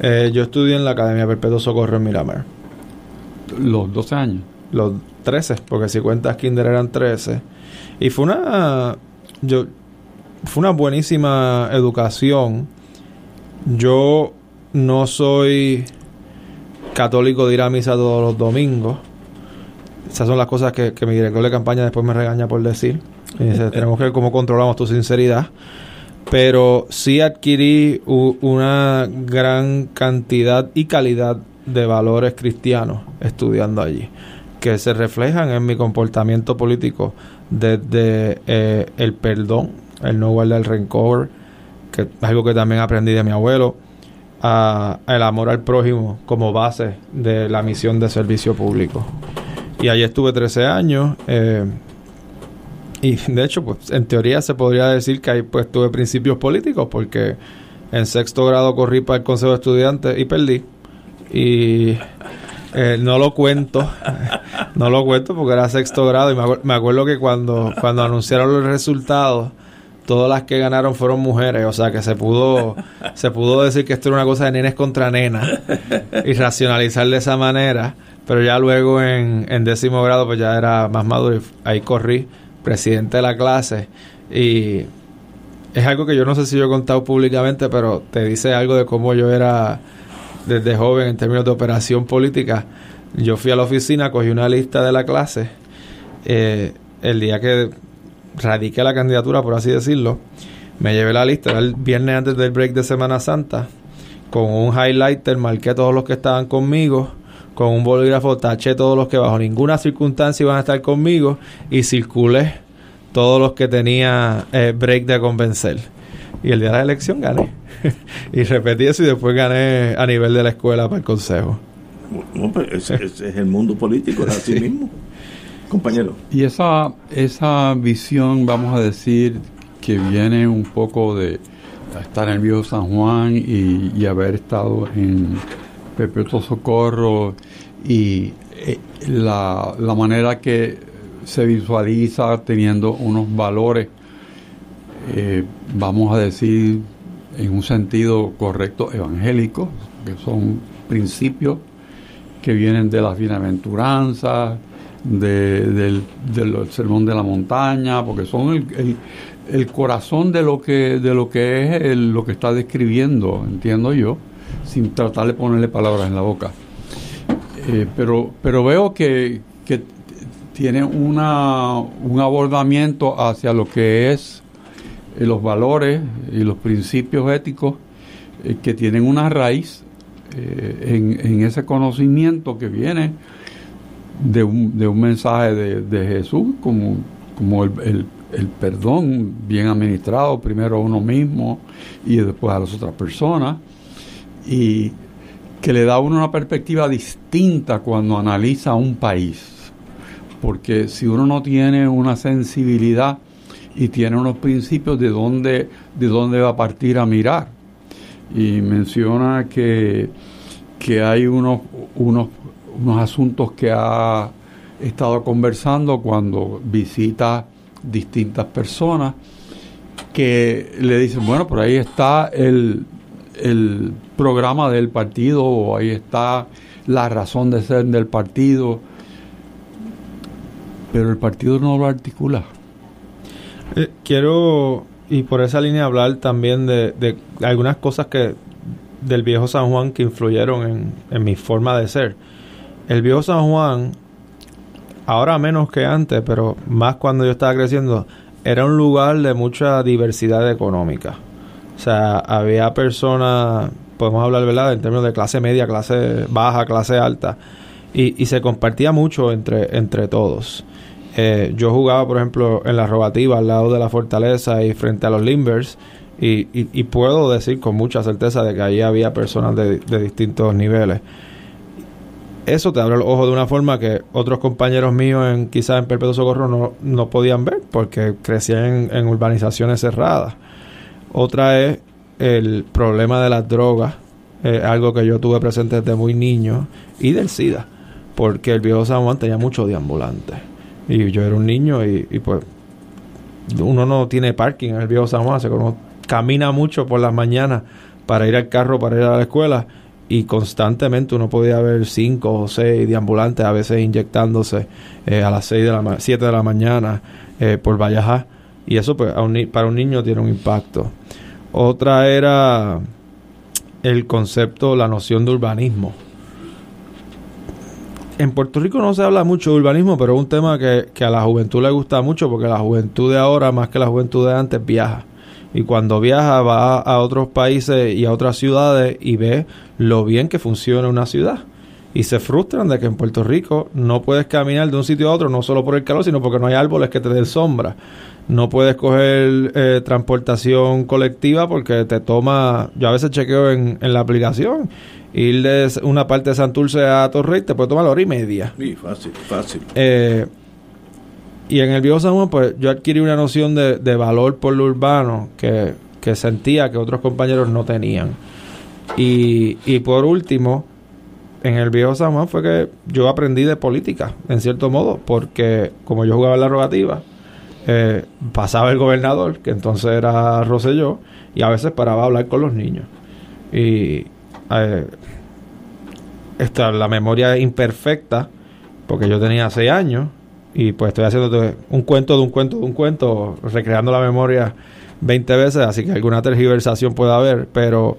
Eh, yo estudié en la Academia Perpetuo Socorro en Miramar. ¿Los 12 años? Los 13, porque si cuentas kinder eran 13. Y fue una yo fue una buenísima educación. Yo no soy católico de ir a misa todos los domingos. Esas son las cosas que, mi director de campaña después me regaña por decir. Y dice, [laughs] tenemos que ver cómo controlamos tu sinceridad. Pero sí adquirí una gran cantidad y calidad de valores cristianos estudiando allí que se reflejan en mi comportamiento político desde eh, el perdón, el no guardar el rencor, que es algo que también aprendí de mi abuelo, a, el amor al prójimo como base de la misión de servicio público. Y allí estuve 13 años. Eh, y de hecho, pues en teoría se podría decir que ahí pues tuve principios políticos porque en sexto grado corrí para el Consejo de Estudiantes y perdí. Y eh, no lo cuento, [laughs] no lo cuento porque era sexto grado y me, acuerdo que cuando, cuando anunciaron los resultados todas las que ganaron fueron mujeres, o sea que se pudo [laughs] se pudo decir que esto era una cosa de nenes contra nenas y racionalizar de esa manera, pero ya luego en, en décimo grado pues ya era más maduro y ahí corrí presidente de la clase y es algo que yo no sé si yo he contado públicamente, pero te dice algo de cómo yo era desde joven en términos de operación política. Yo fui a la oficina, cogí una lista de la clase eh, el día que radiqué la candidatura, por así decirlo, me llevé la lista, era el viernes antes del break de Semana Santa, con un highlighter marqué todos los que estaban conmigo, con un bolígrafo taché todos los que bajo ninguna circunstancia iban a estar conmigo y circulé todos los que tenía eh, break de convencer. Y el día de la elección gané. [laughs] y repetí eso y después gané a nivel de la escuela para el consejo. Pues, ese, es el mundo político, es así [laughs] mismo compañero. Y esa, esa visión, vamos a decir, que viene un poco de estar en el viejo San Juan y, haber estado en Perpetuo Socorro y eh, la, la, manera que se visualiza teniendo unos valores, eh, vamos a decir, en un sentido correcto, evangélicos, que son principios que vienen de las bienaventuranzas, de, del, sermón de la montaña, porque son el, el, corazón de lo que, de lo que es lo que está describiendo, entiendo yo, sin tratar de ponerle palabras en la boca. Eh, pero, pero veo que, que tiene una, un abordamiento hacia lo que es eh, los valores y los principios éticos eh, que tienen una raíz en, en ese conocimiento que viene de un, de un mensaje de, de Jesús como, como el, el, perdón bien administrado, primero a uno mismo y después a las otras personas, y que le da a uno una perspectiva distinta cuando analiza un país, porque si uno no tiene una sensibilidad y tiene unos principios de dónde, de dónde va a partir a mirar, y menciona que, que hay unos, unos unos asuntos que ha estado conversando cuando visita distintas personas que le dicen, bueno, por ahí está el, el programa del partido o ahí está la razón de ser del partido, pero el partido no lo articula. Eh, quiero, y por esa línea, hablar también de, de, algunas cosas que del viejo San Juan que influyeron en, en mi forma de ser el viejo San Juan, ahora menos que antes, pero más cuando yo estaba creciendo, era un lugar de mucha diversidad económica. O sea, había personas, podemos hablar, ¿verdad?, en términos de clase media, clase baja, clase alta, y, se compartía mucho entre, entre todos. Eh, yo jugaba, por ejemplo, en la rogativa al lado de la fortaleza y frente a los Limbers, y, y, puedo decir con mucha certeza de que ahí había personas de, de distintos niveles eso te abre los ojos de una forma que otros compañeros míos en quizás en Perpetuo Socorro no, no podían ver porque crecían en, urbanizaciones cerradas. Otra es el problema de las drogas, algo que yo tuve presente desde muy niño, y del SIDA, porque el viejo San Juan tenía muchos deambulantes. Y yo era un niño y, pues uno no tiene parking en el viejo San Juan, uno camina mucho por las mañanas para ir al carro, para ir a la escuela y constantemente uno podía ver cinco o seis deambulantes a veces inyectándose eh, a las seis de la siete de la mañana eh, por Vallajá y eso pues para un niño tiene un impacto. Otra era el concepto la noción de urbanismo. En Puerto Rico no se habla mucho de urbanismo pero es un tema que, que a la juventud le gusta mucho porque la juventud de ahora más que la juventud de antes viaja y cuando viaja va a otros países y a otras ciudades y ve lo bien que funciona una ciudad. Y se frustran de que en Puerto Rico no puedes caminar de un sitio a otro, no solo por el calor, sino porque no hay árboles que te den sombra. No puedes coger eh, transportación colectiva porque te toma, yo a veces chequeo en, en la aplicación, ir de una parte de Santurce a Torrey te puede tomar la hora y media. Sí, fácil, fácil. Eh, y en el viejo San Juan, pues yo adquirí una noción de, de valor por lo urbano que, que, sentía que otros compañeros no tenían. Y, y por último, en el viejo San Juan fue que yo aprendí de política, en cierto modo, porque como yo jugaba en la rogativa, eh, pasaba el gobernador, que entonces era Roselló, y a veces paraba a hablar con los niños. Y eh, esta, la memoria imperfecta, porque yo tenía seis años, y pues estoy haciendo un cuento de un cuento de un cuento, recreando la memoria 20 veces, así que alguna tergiversación puede haber, pero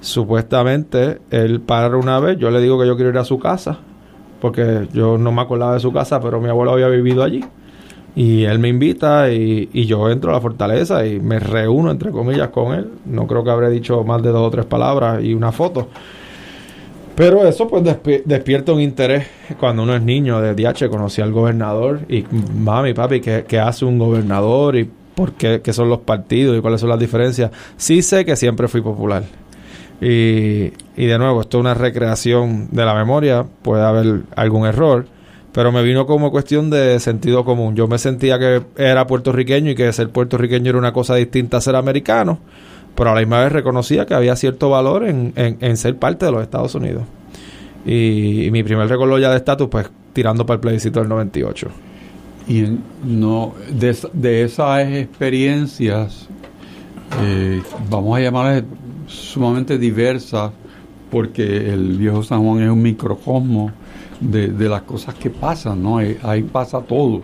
supuestamente él para una vez, yo le digo que yo quiero ir a su casa, porque yo no me acordaba de su casa, pero mi abuelo había vivido allí. Y él me invita y, y, yo entro a la fortaleza y me reúno, entre comillas, con él. No creo que habré dicho más de dos o tres palabras y una foto. Pero eso pues despierta un interés cuando uno es niño de DH, conocí al gobernador y mami, papi, ¿qué, ¿qué, hace un gobernador y por qué, qué, son los partidos y cuáles son las diferencias? Sí sé que siempre fui popular. Y, y de nuevo, esto es una recreación de la memoria, puede haber algún error, pero me vino como cuestión de sentido común. Yo me sentía que era puertorriqueño y que ser puertorriqueño era una cosa distinta a ser americano pero a la misma vez reconocía que había cierto valor en, en, ser parte de los Estados Unidos. Y, mi primer recuerdo ya de estatus, pues tirando para el plebiscito del 98. Y no de, de esas experiencias, eh, vamos a llamarlas sumamente diversas, porque el viejo San Juan es un microcosmo de, de las cosas que pasan, ¿no? Ahí, pasa todo.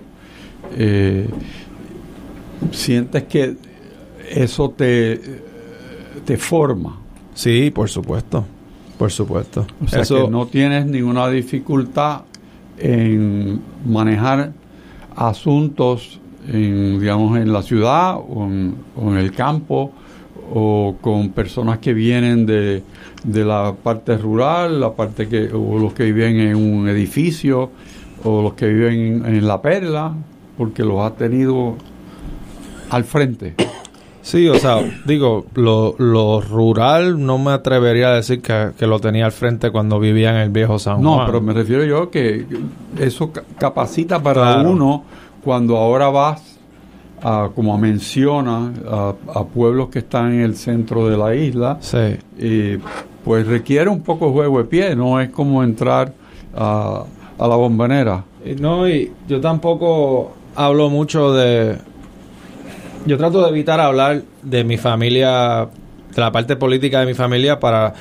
Eh, sientes que eso te te forma. Sí, por supuesto, por supuesto. O sea que no tienes ninguna dificultad en manejar asuntos, en, digamos, en la ciudad o en, el campo o con personas que vienen de, de, la parte rural, la parte que o los que viven en un edificio o los que viven en, en la perla, porque los has tenido al frente. Sí, o sea, digo, lo, lo, rural no me atrevería a decir que, lo tenía al frente cuando vivía en el viejo San Juan. No, pero me refiero yo que eso capacita para uno cuando ahora vas, a, como menciona, a, a, pueblos que están en el centro de la isla. Sí. Y pues requiere un poco juego de pie, no es como entrar a, a la bombonera. No, y yo tampoco hablo mucho de yo trato de evitar hablar de mi familia, de la parte política de mi familia para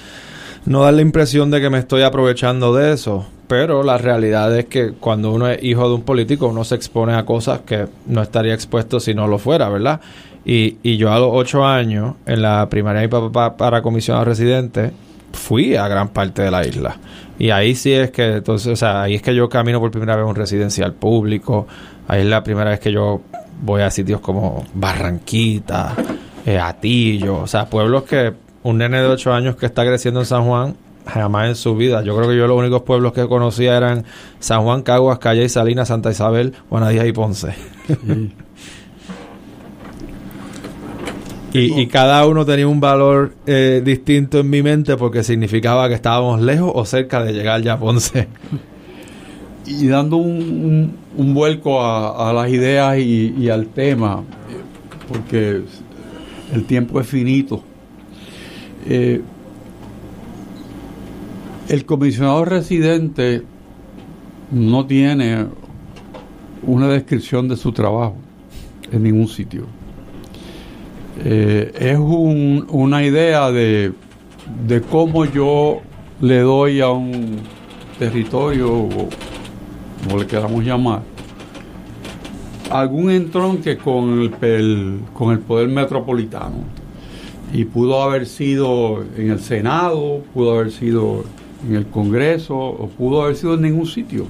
no dar la impresión de que me estoy aprovechando de eso. Pero la realidad es que cuando uno es hijo de un político, uno se expone a cosas que no estaría expuesto si no lo fuera, ¿verdad? Y, y yo a los ocho años, en la primaria de mi papá para comisionado residente, fui a gran parte de la isla. Y ahí sí es que, entonces, o sea, ahí es que yo camino por primera vez un residencial público. Ahí es la primera vez que yo voy a sitios como Barranquita, eh, Atillo, o sea, pueblos que un nene de 8 años que está creciendo en San Juan jamás en su vida. Yo creo que yo los únicos pueblos que conocía eran San Juan, Caguas, Calle y Salinas, Santa Isabel, Buenadía y Ponce. [laughs] y, y, cada uno tenía un valor eh, distinto en mi mente porque significaba que estábamos lejos o cerca de llegar ya a Ponce y dando un, vuelco a, las ideas y, al tema, porque el tiempo es finito. Eh, el comisionado residente no tiene una descripción de su trabajo en ningún sitio. Eh, es un, una idea de, de cómo yo le doy a un territorio como le queramos llamar, algún entronque con el, con el poder metropolitano. Y pudo haber sido en el Senado, pudo haber sido en el Congreso, o pudo haber sido en ningún sitio.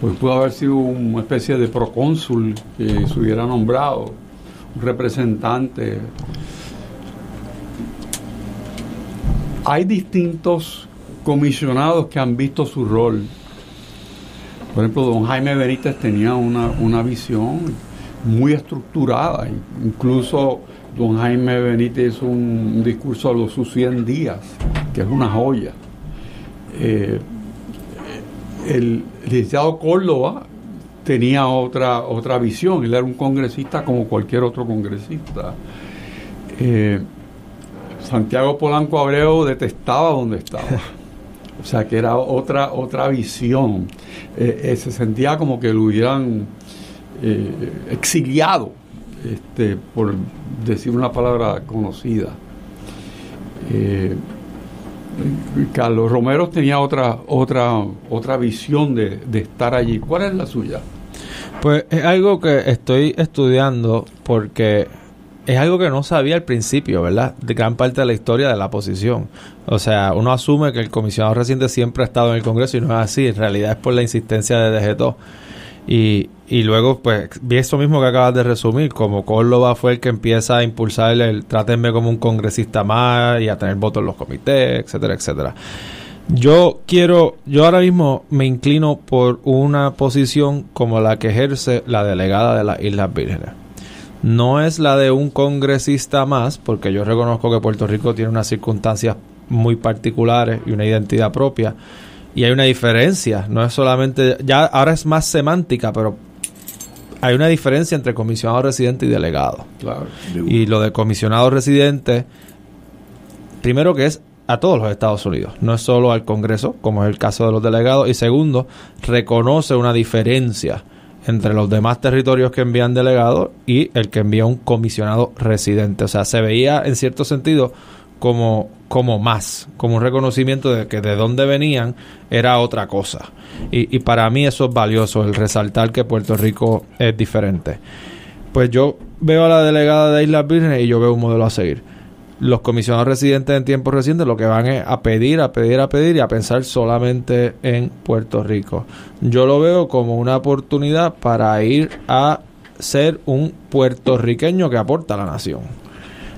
Pues pudo haber sido una especie de procónsul que se hubiera nombrado, un representante. Hay distintos comisionados que han visto su rol por ejemplo, don Jaime Benítez tenía una, visión muy estructurada. Incluso don Jaime Benítez hizo un, discurso a los sus 100 días, que es una joya. Eh, el licenciado Córdoba tenía otra, otra visión, él era un congresista como cualquier otro congresista. Eh, Santiago Polanco Abreu detestaba donde estaba. O sea que era otra, otra visión. Eh, eh, se sentía como que lo hubieran eh, exiliado, este, por decir una palabra conocida. Carlos Romero tenía otra, otra, otra visión de, de estar allí. ¿Cuál es la suya? Pues es algo que estoy estudiando porque es algo que no sabía al principio, ¿verdad? De gran parte de la historia de la posición. O sea, uno asume que el comisionado reciente siempre ha estado en el Congreso y no es así. En realidad es por la insistencia de DG2. Y, y luego, pues, vi eso mismo que acabas de resumir, como Córdoba fue el que empieza a impulsar el, el trátenme como un congresista más y a tener votos en los comités, etcétera, etcétera. Yo quiero, yo ahora mismo me inclino por una posición como la que ejerce la delegada de las Islas Vírgenes. No es la de un congresista más, porque yo reconozco que Puerto Rico tiene unas circunstancias muy particulares y una identidad propia. Y hay una diferencia, no es solamente, ya ahora es más semántica, pero hay una diferencia entre comisionado residente y delegado. Claro. Y lo de comisionado residente, primero que es a todos los Estados Unidos, no es solo al Congreso, como es el caso de los delegados, y segundo, reconoce una diferencia entre los demás territorios que envían delegados y el que envía un comisionado residente. O sea, se veía en cierto sentido como, como más, como un reconocimiento de que de dónde venían era otra cosa. Y, y para mí eso es valioso, el resaltar que Puerto Rico es diferente. Pues yo veo a la delegada de Islas Vírgenes y yo veo un modelo a seguir los comisionados residentes en tiempos recientes lo que van es a pedir, a pedir, a pedir y a pensar solamente en Puerto Rico. Yo lo veo como una oportunidad para ir a ser un puertorriqueño que aporta a la nación.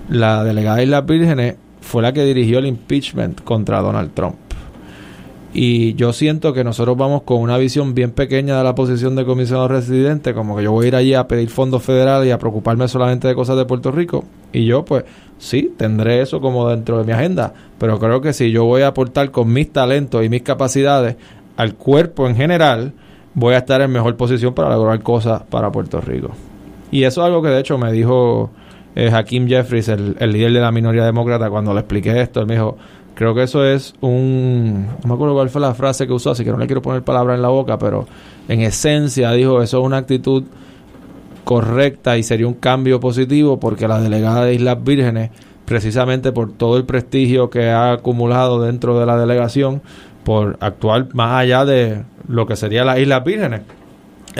La delegada de Islas Vírgenes fue la que dirigió el impeachment contra Donald Trump. Y yo siento que nosotros vamos con una visión bien pequeña de la posición de comisionado residente, como que yo voy a ir allí a pedir fondos federales y a preocuparme solamente de cosas de Puerto Rico. Y yo, pues, sí, tendré eso como dentro de mi agenda, pero creo que si yo voy a aportar con mis talentos y mis capacidades al cuerpo en general, voy a estar en mejor posición para lograr cosas para Puerto Rico. Y eso es algo que de hecho me dijo eh, Jeffries, el, el líder de la minoría demócrata, cuando le expliqué esto, él me dijo, creo que eso es un... No me acuerdo cuál fue la frase que usó, así que no le quiero poner palabra en la boca, pero en esencia dijo, eso es una actitud correcta y sería un cambio positivo porque la delegada de Islas Vírgenes, precisamente por todo el prestigio que ha acumulado dentro de la delegación, por actuar más allá de lo que sería las Islas Vírgenes,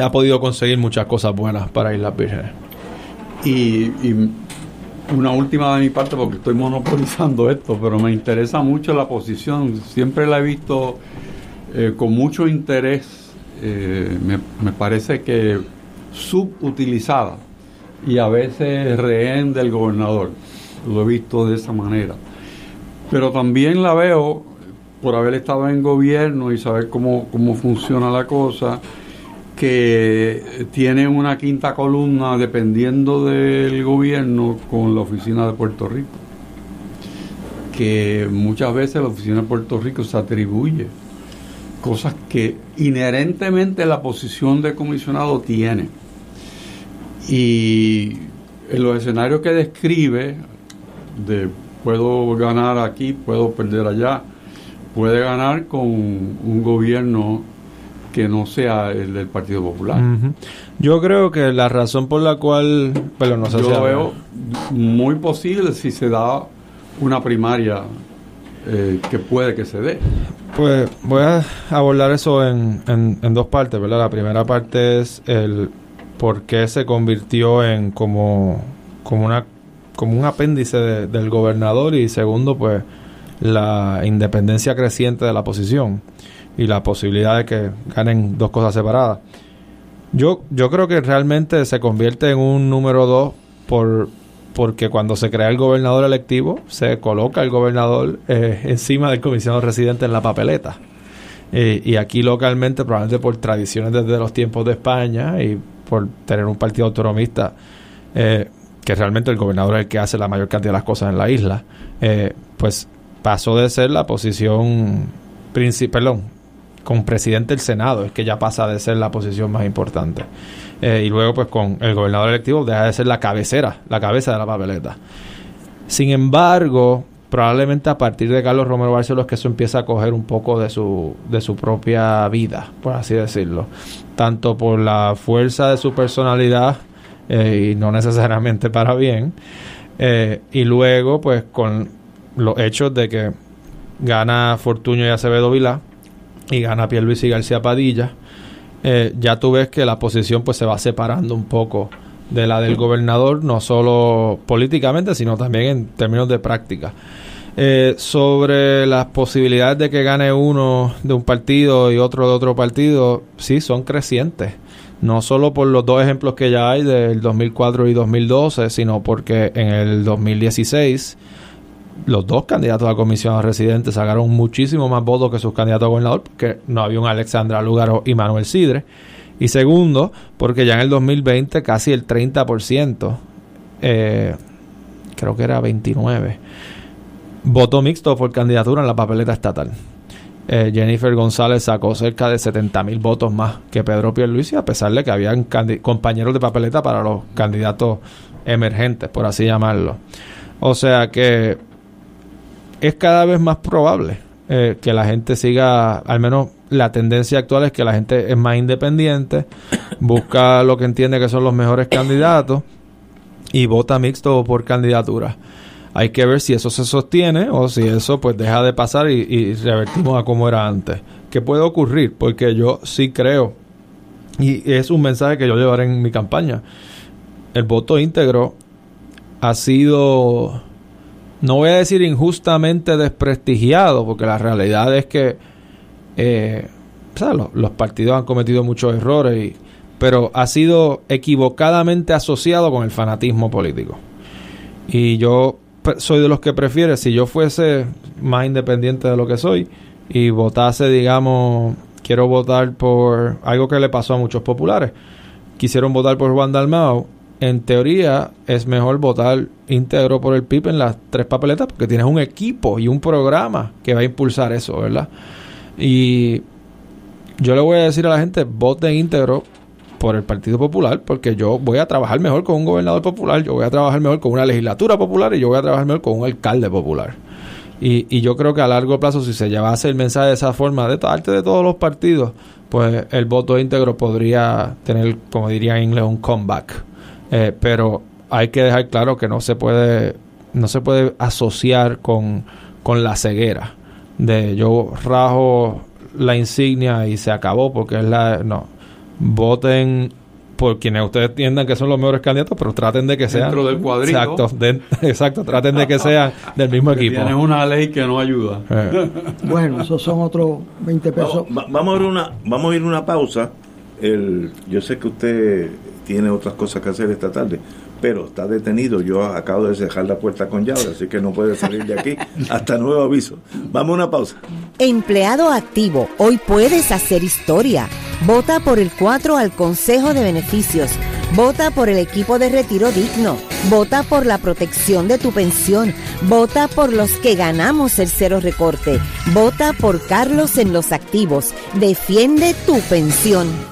ha podido conseguir muchas cosas buenas para Islas Vírgenes. Y, y una última de mi parte, porque estoy monopolizando esto, pero me interesa mucho la posición. Siempre la he visto eh, con mucho interés. Eh, me, me parece que subutilizada y a veces rehén del gobernador. Lo he visto de esa manera. Pero también la veo, por haber estado en gobierno y saber cómo, cómo funciona la cosa, que tiene una quinta columna dependiendo del gobierno con la oficina de Puerto Rico. Que muchas veces la oficina de Puerto Rico se atribuye cosas que inherentemente la posición de comisionado tiene. Y en los escenarios que describe, de puedo ganar aquí, puedo perder allá, puede ganar con un gobierno que no sea el del Partido Popular. Yo creo que la razón por la cual, pero no sé Yo si lo veo muy posible si se da una primaria eh, que puede que se dé. Pues voy a abordar eso en, en, en dos partes, ¿verdad? La primera parte es el por qué se convirtió en como, como, una, como un apéndice de- del gobernador y segundo, pues la independencia creciente de la posición y la posibilidad de que ganen dos cosas separadas. Yo, yo creo que realmente se convierte en un número dos por, porque cuando se crea el gobernador electivo, se coloca el gobernador eh, [laughs] encima del comisionado residente en la papeleta. Eh, y aquí localmente, probablemente por tradiciones desde los tiempos de España y por tener un partido autonomista, eh, que realmente el gobernador es el que hace la mayor cantidad de las cosas en la isla, eh, pues pasó de ser la posición principal, perdón, con presidente del Senado, es que ya pasa de ser la posición más importante. Eh, y luego, pues con el gobernador electivo, deja de ser la cabecera, la cabeza de la papeleta. Sin embargo, probablemente a partir de Carlos Romero Barceló es que eso empieza a coger un poco de su, de su propia vida, por así decirlo. Tanto por la fuerza de su personalidad eh, y no necesariamente para bien, eh, y luego pues con los hechos de que gana Fortuño y Acevedo Vilá y gana Pierluisi y García Padilla, eh, ya tú ves que la posición pues se va separando un poco de la del gobernador, no solo políticamente, sino también en términos de práctica. Eh, sobre las posibilidades de que gane uno de un partido y otro de otro partido, sí, son crecientes. No solo por los dos ejemplos que ya hay del 2004 y 2012, sino porque en el 2016 los dos candidatos a comisión residente sacaron muchísimo más votos que sus candidatos a gobernador, porque no había un Alexandra Lugaro y Manuel Sidre. Y segundo, porque ya en el 2020 casi el 30%, eh, creo que era 29, votó mixto por candidatura en la papeleta estatal. Eh, Jennifer González sacó cerca de 70 mil votos más que Pedro Pierluisi, a pesar de que habían compañeros de papeleta para los candidatos emergentes, por así llamarlo. O sea que es cada vez más probable eh, que la gente siga, al menos la tendencia actual es que la gente es más independiente, [coughs] busca lo que entiende que son los mejores candidatos y vota mixto por candidatura. Hay que ver si eso se sostiene o si eso pues deja de pasar y, y revertimos a como era antes. ¿Qué puede ocurrir? Porque yo sí creo, y es un mensaje que yo llevaré en mi campaña, el voto íntegro ha sido no voy a decir injustamente desprestigiado, porque la realidad es que eh, los, partidos han cometido muchos errores, pero ha sido equivocadamente asociado con el fanatismo político. Y yo soy de los que prefiere, si yo fuese más independiente de lo que soy y votase, digamos, quiero votar por algo que le pasó a muchos populares, quisieron votar por Juan Dalmao, en teoría es mejor votar íntegro por el PIB en las tres papeletas porque tienes un equipo y un programa que va a impulsar eso, ¿verdad? Y yo le voy a decir a la gente, vote íntegro por el Partido Popular porque yo voy a trabajar mejor con un gobernador popular, yo voy a trabajar mejor con una legislatura popular y yo voy a trabajar mejor con un alcalde popular. Y, y yo creo que a largo plazo, si se llevase el mensaje de esa forma de parte de todos los partidos, pues el voto íntegro podría tener, como diría en inglés, un comeback. Eh, pero hay que dejar claro que no se puede, no se puede asociar con, con la ceguera de yo rajo la insignia y se acabó porque es la no voten por quienes ustedes entiendan que son los mejores candidatos, pero traten de que sean dentro del cuadrito. Exacto, [laughs] exacto, traten de que [laughs] sean del mismo equipo. Tienes una ley que no ayuda. Eh. [laughs] Bueno, esos son otros 20 pesos. Vamos, a ir una vamos a ir una pausa. El, yo sé que usted tiene otras cosas que hacer esta tarde, pero está detenido. Yo acabo de cerrar la puerta con llave, así que no puede salir de aquí [laughs] hasta nuevo aviso. Vamos a una pausa. Empleado activo, hoy puedes hacer historia. Vota por el 4 al Consejo de Beneficios. Vota por el equipo de retiro digno. Vota por la protección de tu pensión. Vota por los que ganamos el cero recorte. Vota por Carlos en los activos. Defiende tu pensión.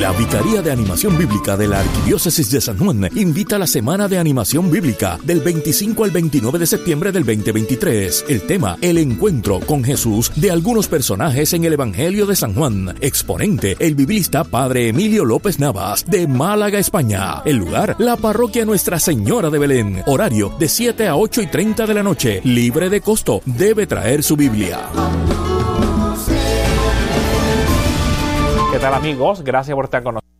La Vicaría de Animación Bíblica de la Arquidiócesis de San Juan invita a la Semana de Animación Bíblica del 25 al 29 de septiembre del 2023. El tema, el encuentro con Jesús de algunos personajes en el Evangelio de San Juan. Exponente, el biblista Padre Emilio López Navas, de Málaga, España. El lugar, la parroquia Nuestra Señora de Belén. Horario, de 7 a 8 y 30 de la noche. Libre de costo. Debe traer su Biblia. ¿Qué tal amigos? Gracias por estar con nosotros.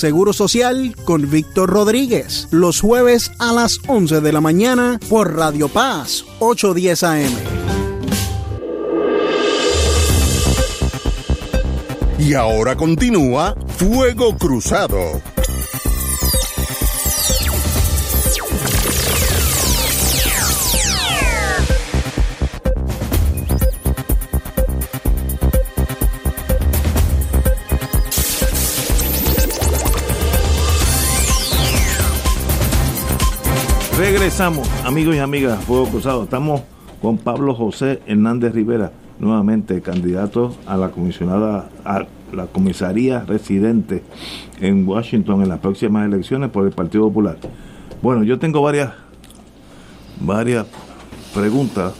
Seguro Social con Víctor Rodríguez, los jueves a las 11 de la mañana por Radio Paz 810 AM. Y ahora continúa Fuego Cruzado. Regresamos, amigos y amigas, Fuego Cruzado. Estamos con Pablo José Hernández Rivera, nuevamente candidato a la comisionada, a la comisaría residente en Washington en las próximas elecciones por el Partido Popular. Bueno, yo tengo varias, varias preguntas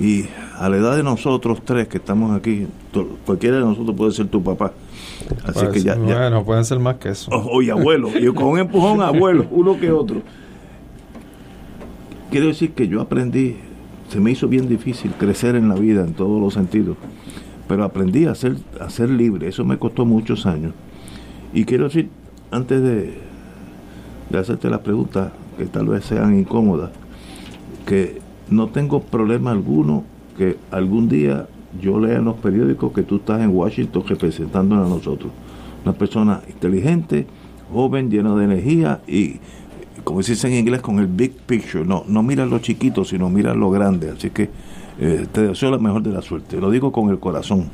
y a la edad de nosotros tres que estamos aquí, cualquiera de nosotros puede ser tu papá. Así que ya, ya- Bueno, pueden ser más que eso. o, y abuelo, y con un empujón abuelo, uno que otro. Quiero decir que yo aprendí, se me hizo bien difícil crecer en la vida en todos los sentidos, pero aprendí a ser, a ser libre, eso me costó muchos años. Y quiero decir, antes de, hacerte las preguntas que tal vez sean incómodas, que no tengo problema alguno que algún día yo lea en los periódicos que tú estás en Washington representándonos a nosotros. Una persona inteligente, joven, llena de energía y, como se dice en inglés, con el big picture. No, no mira lo chiquito, sino mira lo grande. Así que eh, te deseo la mejor de la suerte. Lo digo con el corazón.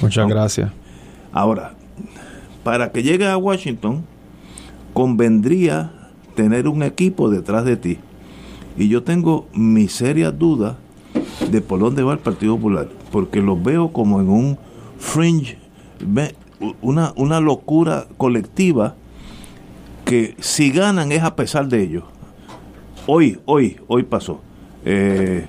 Muchas gracias. Ahora, para que llegue a Washington, convendría tener un equipo detrás de ti. Y yo tengo mis serias dudas de por dónde va el Partido Popular, porque los veo como en un fringe, una, una locura colectiva que si ganan es a pesar de ellos. Hoy, hoy, hoy pasó. Eh,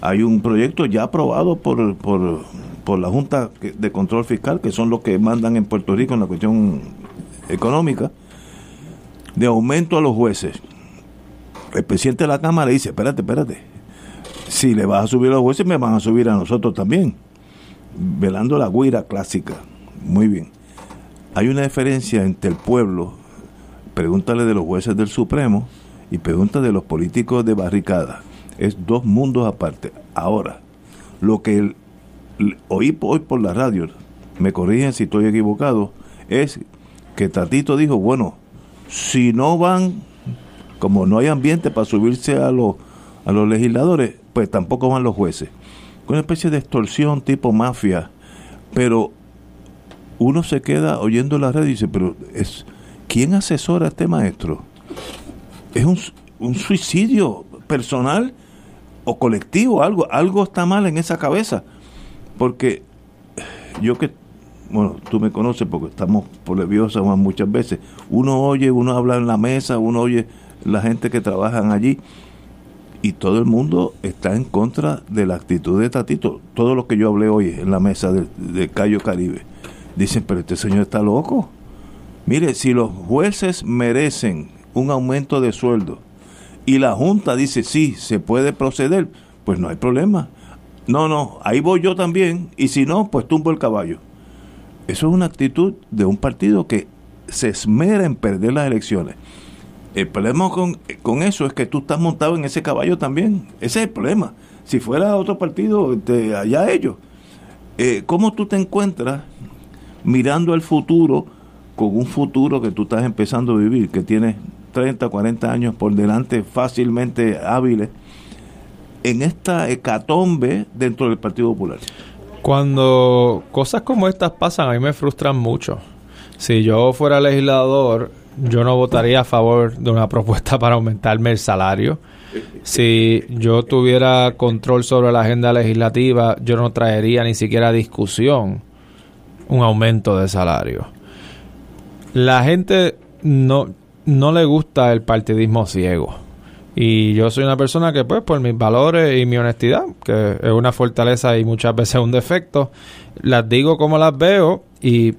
hay un proyecto ya aprobado por, por, por la Junta de Control Fiscal, que son los que mandan en Puerto Rico en la cuestión económica, de aumento a los jueces. El presidente de la Cámara dice, espérate, espérate, si le vas a subir a los jueces, me van a subir a nosotros también. Velando la guira clásica. Muy bien. Hay una diferencia entre el pueblo, pregúntale de los jueces del Supremo y pregúntale de los políticos de barricada. Es dos mundos aparte. Ahora, lo que oí hoy por la radio, me corrigen si estoy equivocado, es que Tatito dijo, bueno, si no van, como no hay ambiente para subirse a los, a los legisladores, pues tampoco van los jueces. Una especie de extorsión tipo mafia, pero uno se queda oyendo la red y dice, pero es ¿quién asesora a este maestro? Es un, un suicidio personal o colectivo, algo, algo está mal en esa cabeza. Porque yo que, bueno, tú me conoces porque estamos por nerviosa muchas veces, uno oye, uno habla en la mesa, uno oye la gente que trabajan allí y todo el mundo está en contra de la actitud de Tatito. Todo lo que yo hablé hoy en la mesa de, de Cayo Caribe. Dicen, pero este señor está loco. Mire, si los jueces merecen un aumento de sueldo y la Junta dice, sí, se puede proceder, pues no hay problema. No, no, ahí voy yo también, y si no, pues tumbo el caballo. Eso es una actitud de un partido que se esmera en perder las elecciones. El problema con, con eso es que tú estás montado en ese caballo también. Ese es el problema. Si fuera otro partido, te, allá ellos. Eh, ¿Cómo tú te encuentras mirando al futuro con un futuro que tú estás empezando a vivir, que tienes 30, 40 años por delante fácilmente hábiles, en esta hecatombe dentro del Partido Popular? Cuando cosas como estas pasan, a mí me frustran mucho. Si yo fuera legislador, yo no votaría a favor de una propuesta para aumentarme el salario. Si yo tuviera control sobre la agenda legislativa, yo no traería ni siquiera discusión un aumento de salario. La gente no, no le gusta el partidismo ciego. Y yo soy una persona que, pues, por mis valores y mi honestidad, que es una fortaleza y muchas veces un defecto, las digo como las veo y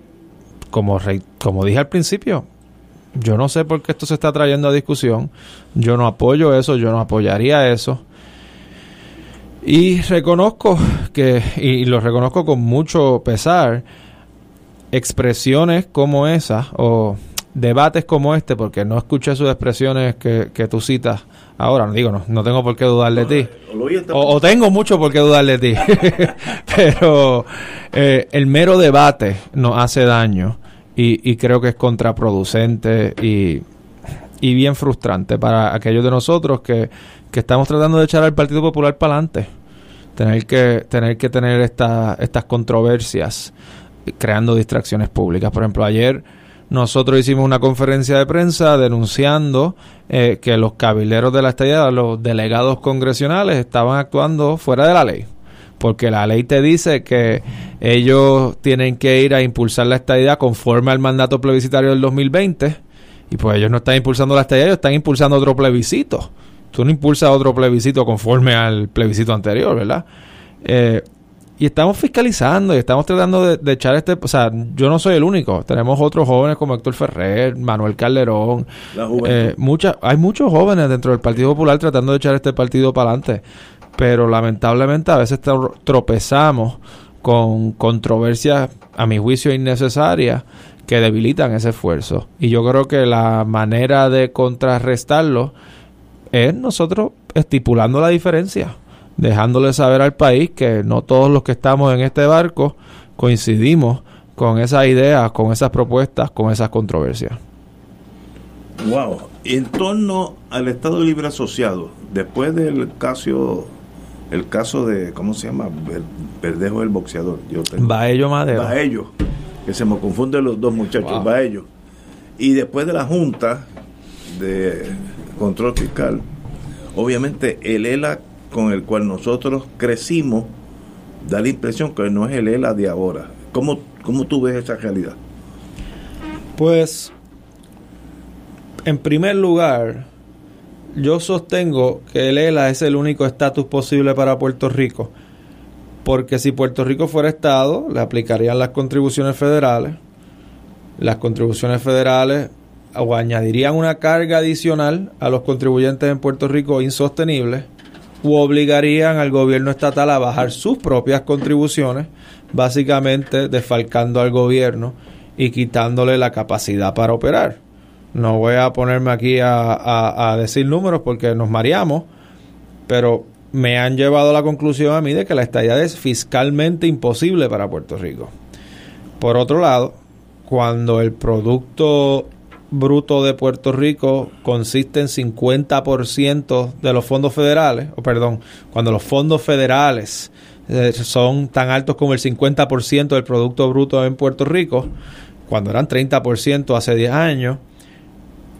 como, como dije al principio, yo no sé por qué esto se está trayendo a discusión. Yo no apoyo eso, yo no apoyaría eso. Y reconozco que, y lo reconozco con mucho pesar, expresiones como esas o debates como este, porque no escuché sus expresiones que, que tú citas ahora, no digo, no, no tengo por qué dudar de ti. O, tengo mucho por qué dudar de ti. [laughs] Pero eh, el mero debate nos hace daño y, creo que es contraproducente y, y, bien frustrante para aquellos de nosotros que, que estamos tratando de echar al Partido Popular para adelante. Tener que tener, que tener esta, estas controversias creando distracciones públicas. Por ejemplo, ayer nosotros hicimos una conferencia de prensa denunciando eh, que los cabileros de la estadía, los delegados congresionales, estaban actuando fuera de la ley porque la ley te dice que ellos tienen que ir a impulsar la estadidad conforme al mandato plebiscitario del 2020 y pues ellos no están impulsando la estadidad, ellos están impulsando otro plebiscito. Tú no impulsas otro plebiscito conforme al plebiscito anterior, ¿verdad? Eh, y estamos fiscalizando y estamos tratando de, echar este, o sea, yo no soy el único, tenemos otros jóvenes como Héctor Ferrer, Manuel Calderón, eh, hay muchos jóvenes dentro del Partido Popular tratando de echar este partido para adelante pero lamentablemente a veces tropezamos con controversias, a mi juicio, innecesarias que debilitan ese esfuerzo. Y yo creo que la manera de contrarrestarlo es nosotros estipulando la diferencia, dejándole saber al país que no todos los que estamos en este barco coincidimos con esas ideas, con esas propuestas, con esas controversias. Wow. En torno al Estado Libre Asociado, después del caso el caso de, ¿cómo se llama? Verdejo del boxeador. Yo tengo, Baello Madero. Baello, que se me confunden los dos muchachos, wow. Baello. Y después de la Junta de Control Fiscal, obviamente el ELA con el cual nosotros crecimos da la impresión que no es el ELA de ahora. ¿Cómo, cómo tú ves esa realidad? Pues, en primer lugar, yo sostengo que el ELA es el único estatus posible para Puerto Rico, porque si Puerto Rico fuera Estado, le aplicarían las contribuciones federales, las contribuciones federales o añadirían una carga adicional a los contribuyentes en Puerto Rico insostenible, u obligarían al gobierno estatal a bajar sus propias contribuciones, básicamente desfalcando al gobierno y quitándole la capacidad para operar. No voy a ponerme aquí a, decir números porque nos mareamos, pero me han llevado a la conclusión a mí de que la estadía es fiscalmente imposible para Puerto Rico. Por otro lado, cuando el Producto Bruto de Puerto Rico consiste en 50% de los fondos federales, o perdón, cuando los fondos federales eh, son tan altos como el 50% del Producto Bruto en Puerto Rico, cuando eran 30% hace 10 años,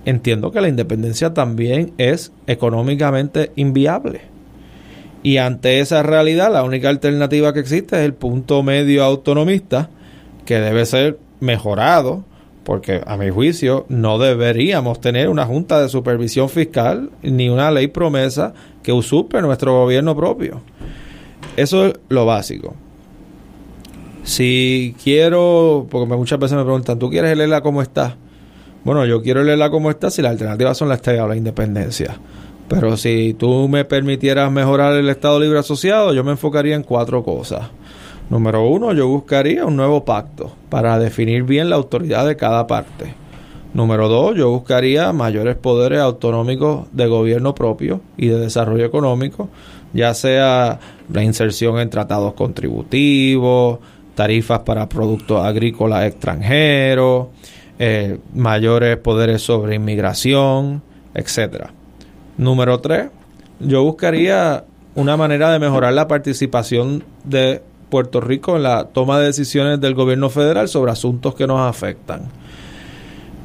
entiendo que la independencia también es económicamente inviable. Y ante esa realidad, la única alternativa que existe es el punto medio autonomista, que debe ser mejorado, porque a mi juicio no deberíamos tener una junta de supervisión fiscal ni una ley promesa que usurpe nuestro gobierno propio. Eso es lo básico. Si quiero, porque muchas veces me preguntan, ¿tú quieres leerla como está? Bueno, yo quiero leerla como está si las alternativas son la estadía o la independencia. Pero si tú me permitieras mejorar el Estado Libre Asociado, yo me enfocaría en cuatro cosas. Número uno, yo buscaría un nuevo pacto para definir bien la autoridad de cada parte. Número dos, yo buscaría mayores poderes autonómicos de gobierno propio y de desarrollo económico, ya sea la inserción en tratados contributivos, tarifas para productos agrícolas extranjeros, eh, mayores poderes sobre inmigración, etcétera. Número tres, yo buscaría una manera de mejorar la participación de Puerto Rico en la toma de decisiones del gobierno federal sobre asuntos que nos afectan.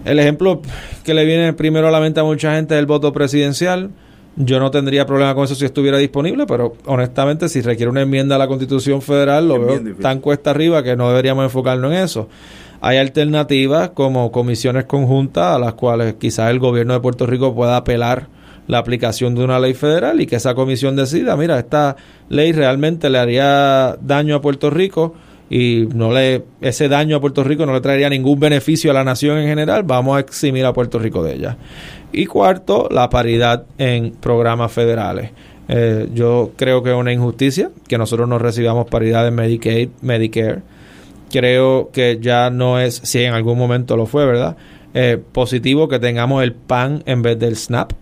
El ejemplo que le viene primero a la mente a mucha gente es el voto presidencial. Yo no tendría problema con eso si estuviera disponible, pero honestamente si requiere una enmienda a la Constitución Federal lo veo tan cuesta arriba que no deberíamos enfocarnos en eso. Hay alternativas como comisiones conjuntas a las cuales quizás el gobierno de Puerto Rico pueda apelar la aplicación de una ley federal y que esa comisión decida, mira, esta ley realmente le haría daño a Puerto Rico y no le ese daño a Puerto Rico no le traería ningún beneficio a la nación en general, vamos a eximir a Puerto Rico de ella. Y cuarto, la paridad en programas federales. Eh, yo creo que es una injusticia que nosotros no recibamos paridad en Medicaid, Medicare creo que ya no es, si en algún momento lo fue, ¿verdad? Eh, positivo que tengamos el PAN en vez del SNAP,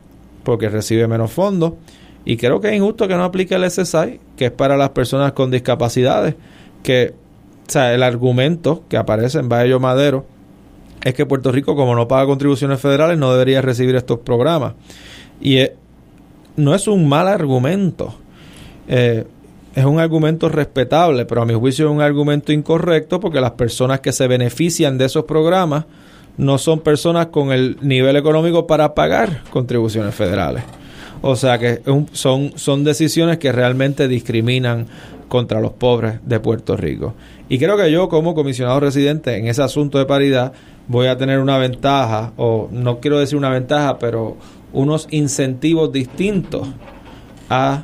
porque recibe menos fondos. Y creo que es injusto que no aplique el SSI, que es para las personas con discapacidades, que, o sea, el argumento que aparece en Valle Madero es que Puerto Rico, como no paga contribuciones federales, no debería recibir estos programas. Y no es un mal argumento. Eh, es un argumento respetable, pero a mi juicio es un argumento incorrecto porque las personas que se benefician de esos programas no son personas con el nivel económico para pagar contribuciones federales. O sea que son, son decisiones que realmente discriminan contra los pobres de Puerto Rico. Y creo que yo como comisionado residente en ese asunto de paridad voy a tener una ventaja, o no quiero decir una ventaja, pero unos incentivos distintos a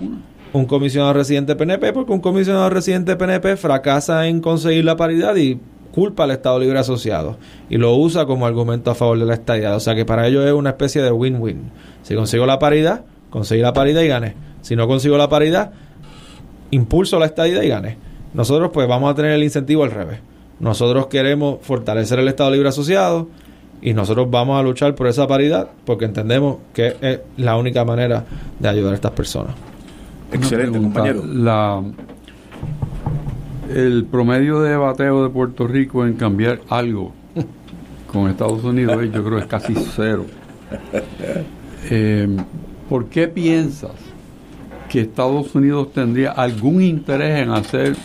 un comisionado residente PNP, porque un comisionado residente PNP fracasa en conseguir la paridad y culpa al Estado Libre Asociado y lo usa como argumento a favor de la estadidad. O sea que para ellos es una especie de win-win. Si consigo la paridad, conseguí la paridad y gané. Si no consigo la paridad, impulso la estadidad y gané. Nosotros pues vamos a tener el incentivo al revés. Nosotros queremos fortalecer el Estado Libre Asociado y nosotros vamos a luchar por esa paridad porque entendemos que es la única manera de ayudar a estas personas. Excelente, compañero. La, el promedio de bateo de Puerto Rico en cambiar algo con Estados Unidos yo creo es casi cero. Eh, ¿Por qué piensas que Estados Unidos tendría algún interés en hacer,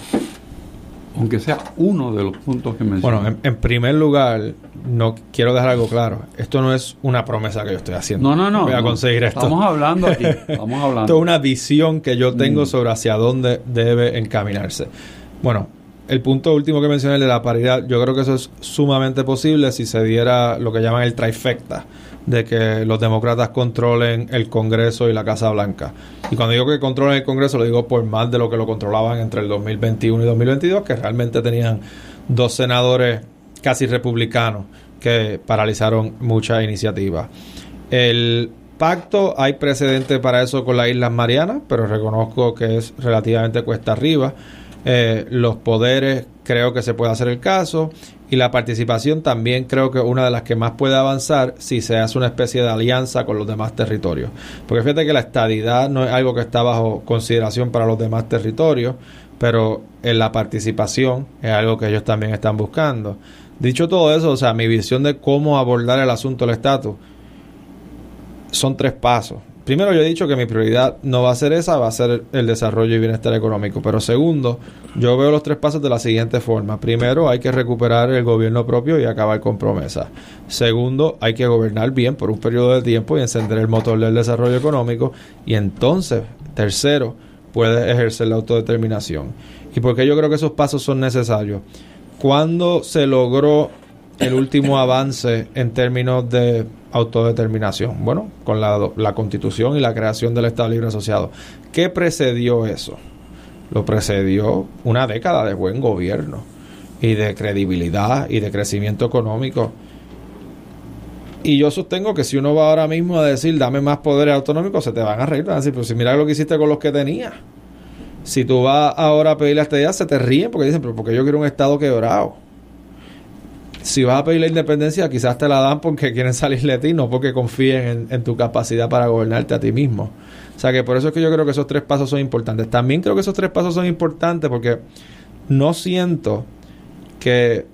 aunque sea uno de los puntos que mencioné? Bueno, en primer lugar, no quiero dejar algo claro. Esto no es una promesa que yo estoy haciendo. No, no, no. Voy a conseguir esto. Estamos hablando aquí. [laughs] Estamos hablando. esto es una visión que yo tengo mm. sobre hacia dónde debe encaminarse. Bueno, el punto último que mencioné de la paridad, yo creo que eso es sumamente posible si se diera lo que llaman el trifecta, de que los demócratas controlen el Congreso y la Casa Blanca. Y cuando digo que controlen el Congreso, lo digo por más de lo que lo controlaban entre el 2021 y 2022, que realmente tenían dos senadores casi republicanos que paralizaron muchas iniciativas. El pacto, hay precedente para eso con las Islas Marianas, pero reconozco que es relativamente cuesta arriba. Eh, los poderes creo que se puede hacer el caso y la participación también creo que una de las que más puede avanzar si se hace una especie de alianza con los demás territorios. Porque fíjate que la estadidad no es algo que está bajo consideración para los demás territorios, pero en la participación es algo que ellos también están buscando. Dicho todo eso, o sea, mi visión de cómo abordar el asunto del estatus son tres pasos. Primero, yo he dicho que mi prioridad no va a ser esa, va a ser el desarrollo y bienestar económico. Pero segundo, yo veo los tres pasos de la siguiente forma. Primero, hay que recuperar el gobierno propio y acabar con promesas. Segundo, hay que gobernar bien por un periodo de tiempo y encender el motor del desarrollo económico. Y entonces, tercero, puede ejercer la autodeterminación. ¿Y por qué yo creo que esos pasos son necesarios? Cuando se logró el último avance en términos de autodeterminación? Bueno, con la, la, constitución y la creación del Estado Libre Asociado. ¿Qué precedió eso? Lo precedió una década de buen gobierno y de credibilidad y de crecimiento económico. Y yo sostengo que si uno va ahora mismo a decir dame más poderes autonómicos, se te van a reír. Van a decir, si mira lo que hiciste con los que tenía. Si tú vas ahora a pedirle a este día, se te ríen porque dicen, pero porque yo quiero un Estado quebrado si vas a pedir la independencia, quizás te la dan porque quieren salir de ti, no porque confíen en, tu capacidad para gobernarte a ti mismo. O sea que por eso es que yo creo que esos tres pasos son importantes. También creo que esos tres pasos son importantes porque no siento que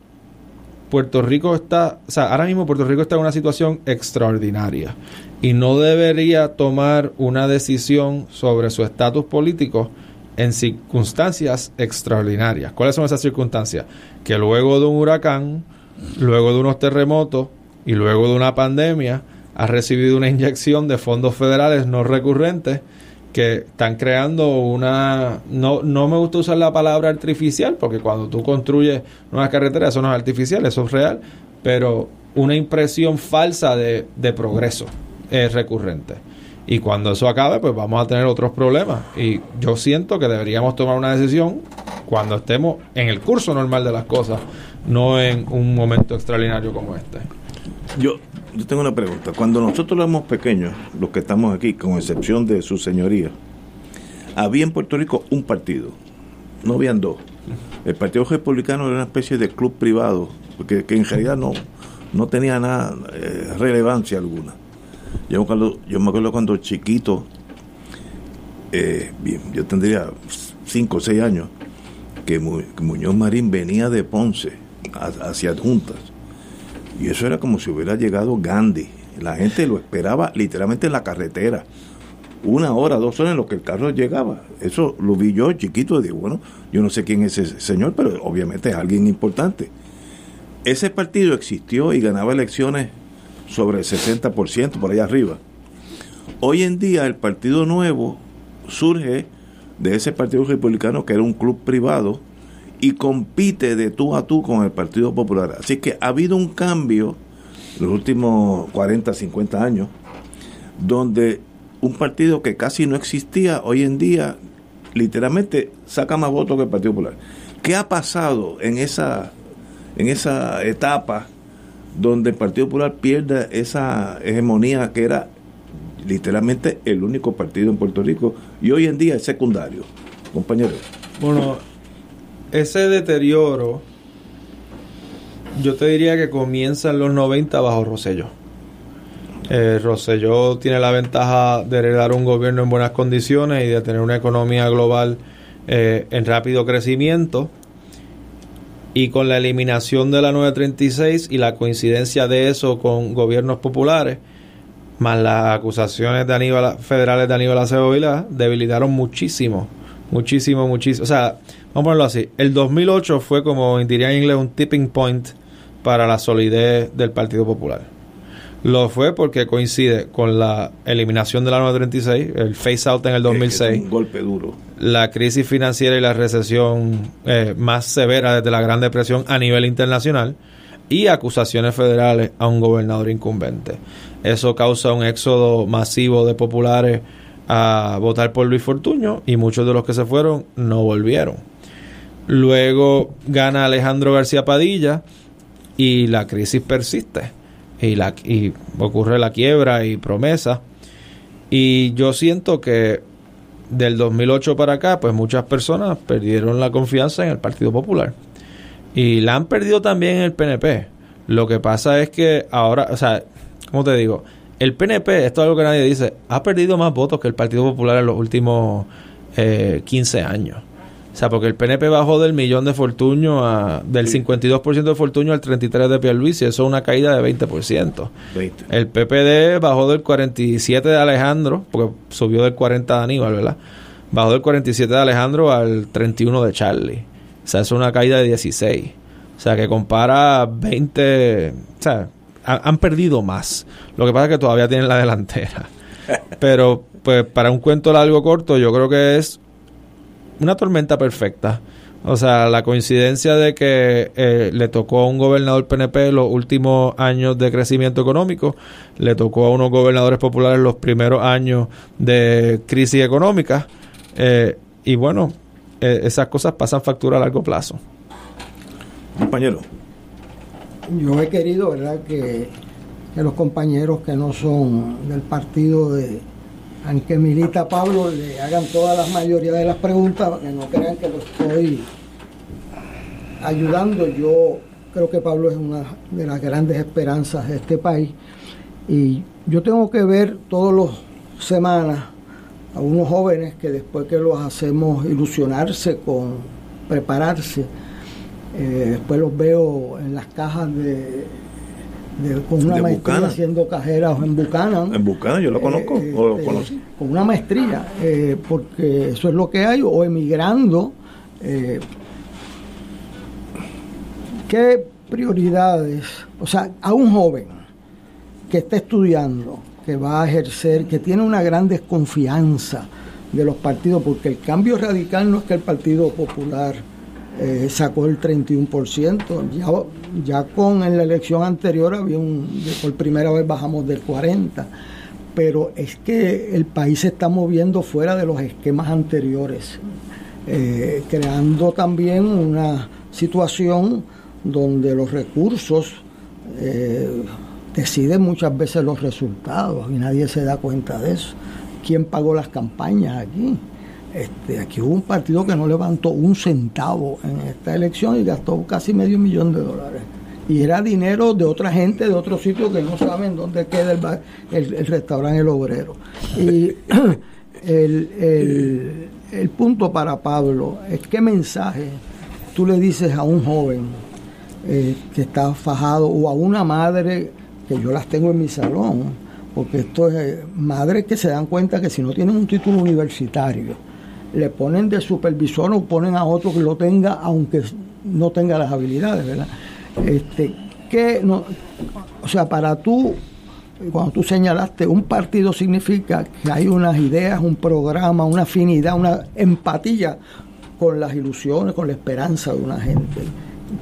Puerto Rico está, o sea, ahora mismo Puerto Rico está en una situación extraordinaria y no debería tomar una decisión sobre su estatus político en circunstancias extraordinarias. ¿Cuáles son esas circunstancias? Que luego de un huracán, luego de unos terremotos y luego de una pandemia, ha recibido una inyección de fondos federales no recurrentes que están creando una... No, no me gusta usar la palabra artificial, porque cuando tú construyes nuevas carreteras, eso no es artificial, eso es real, pero una impresión falsa de, de progreso es recurrente. Y cuando eso acabe, pues vamos a tener otros problemas. Y yo siento que deberíamos tomar una decisión cuando estemos en el curso normal de las cosas no en un momento extraordinario como este. Yo, yo tengo una pregunta. Cuando nosotros éramos pequeños, los que estamos aquí, con excepción de su señoría, había en Puerto Rico un partido, no habían dos. El Partido Republicano era una especie de club privado, porque que en realidad no, no tenía nada, eh, relevancia alguna. Yo, cuando, yo me acuerdo cuando chiquito, eh, yo tendría cinco o seis años, que Muñoz Marín venía de Ponce hacia adjuntas. Y eso era como si hubiera llegado Gandhi. La gente lo esperaba literalmente en la carretera. Una hora, dos horas en lo que el carro llegaba. Eso lo vi yo chiquito y digo, bueno, yo no sé quién es ese señor, pero obviamente es alguien importante. Ese partido existió y ganaba elecciones sobre el 60%, por allá arriba. Hoy en día el Partido Nuevo surge de ese Partido Republicano que era un club privado y compite de tú a tú con el Partido Popular. Así que ha habido un cambio en los últimos 40, 50 años, donde un partido que casi no existía hoy en día literalmente saca más votos que el Partido Popular. ¿Qué ha pasado en esa, en esa etapa donde el Partido Popular pierde esa hegemonía que era literalmente el único partido en Puerto Rico y hoy en día es secundario, compañeros? Bueno, ese deterioro, yo te diría que comienza en los 90 bajo Rosselló. Eh, Rosselló tiene la ventaja de heredar un gobierno en buenas condiciones y de tener una economía global eh, en rápido crecimiento. Y con la eliminación de la 936 y la coincidencia de eso con gobiernos populares, más las acusaciones de Aníbal, federales de Aníbal Acevedo debilitaron muchísimo, muchísimo, muchísimo. O sea, Vamos a ponerlo así. El 2008 fue, como diría en inglés, un tipping point para la solidez del Partido Popular. Lo fue porque coincide con la eliminación de la 936, el face out en el 2006. un golpe duro. La crisis financiera y la recesión eh, más severa desde la Gran Depresión a nivel internacional y acusaciones federales a un gobernador incumbente. Eso causa un éxodo masivo de populares a votar por Luis Fortuño y muchos de los que se fueron no volvieron. Luego gana Alejandro García Padilla y la crisis persiste. Y, la, y ocurre la quiebra y promesa. Y yo siento que del 2008 para acá, pues muchas personas perdieron la confianza en el Partido Popular. Y la han perdido también en el PNP. Lo que pasa es que ahora, o sea, ¿cómo te digo? El PNP, esto es algo que nadie dice, ha perdido más votos que el Partido Popular en los últimos eh, 15 años. O sea, porque el PNP bajó del millón de Fortuño a, del 52% de Fortuño al 33% de Pierluisi, eso es una caída de 20%. El PPD bajó del 47% de Alejandro, porque subió del 40% de Aníbal, ¿verdad? Bajó del 47% de Alejandro al 31% de Charlie. O sea, es una caída de 16%. O sea, que compara 20... O sea, han perdido más. Lo que pasa es que todavía tienen la delantera. [laughs] Pero, pues, para un cuento largo corto, yo creo que es una tormenta perfecta. O sea, la coincidencia de que eh, le tocó a un gobernador PNP los últimos años de crecimiento económico, le tocó a unos gobernadores populares los primeros años de crisis económica, eh, y bueno, eh, esas cosas pasan factura a largo plazo. Compañero. Yo he querido, ¿verdad?, que, que los compañeros que no son del partido de, aunque milita Pablo, le hagan toda la mayoría de las preguntas, que no crean que lo estoy ayudando. Yo creo que Pablo es una de las grandes esperanzas de este país. Y yo tengo que ver todas las semanas a unos jóvenes que después que los hacemos ilusionarse con prepararse, eh, después los veo en las cajas de con una maestría haciendo cajeras en Buchanan. En Buchanan, yo lo conozco, eh, o lo eh, conocí. Con una maestría, eh, porque eso es lo que hay, o emigrando. ¿Qué prioridades? O sea, a un joven que está estudiando, que va a ejercer, que tiene una gran desconfianza de los partidos, porque el cambio radical no es que el Partido Popular eh, sacó el 31%. Ya, ya con en la elección anterior había un, por primera vez bajamos del 40%. Pero es que el país se está moviendo fuera de los esquemas anteriores, eh, creando también una situación donde los recursos eh, deciden muchas veces los resultados y nadie se da cuenta de eso. ¿Quién pagó las campañas aquí? Este, aquí hubo un partido que no levantó un centavo en esta elección y gastó casi medio millón de dólares. Y era dinero de otra gente de otro sitio que no saben dónde queda el, el, restaurante El Obrero. Y [coughs] el, el, punto para Pablo es qué mensaje tú le dices a un joven eh, que está fajado o a una madre que yo las tengo en mi salón, porque esto es eh, madres que se dan cuenta que si no tienen un título universitario, le ponen de supervisor o ponen a otro que lo tenga, aunque no tenga las habilidades, ¿verdad? Este, que no, o sea, para tú, cuando tú señalaste, un partido significa que hay unas ideas, un programa, una afinidad, una empatía con las ilusiones, con la esperanza de una gente.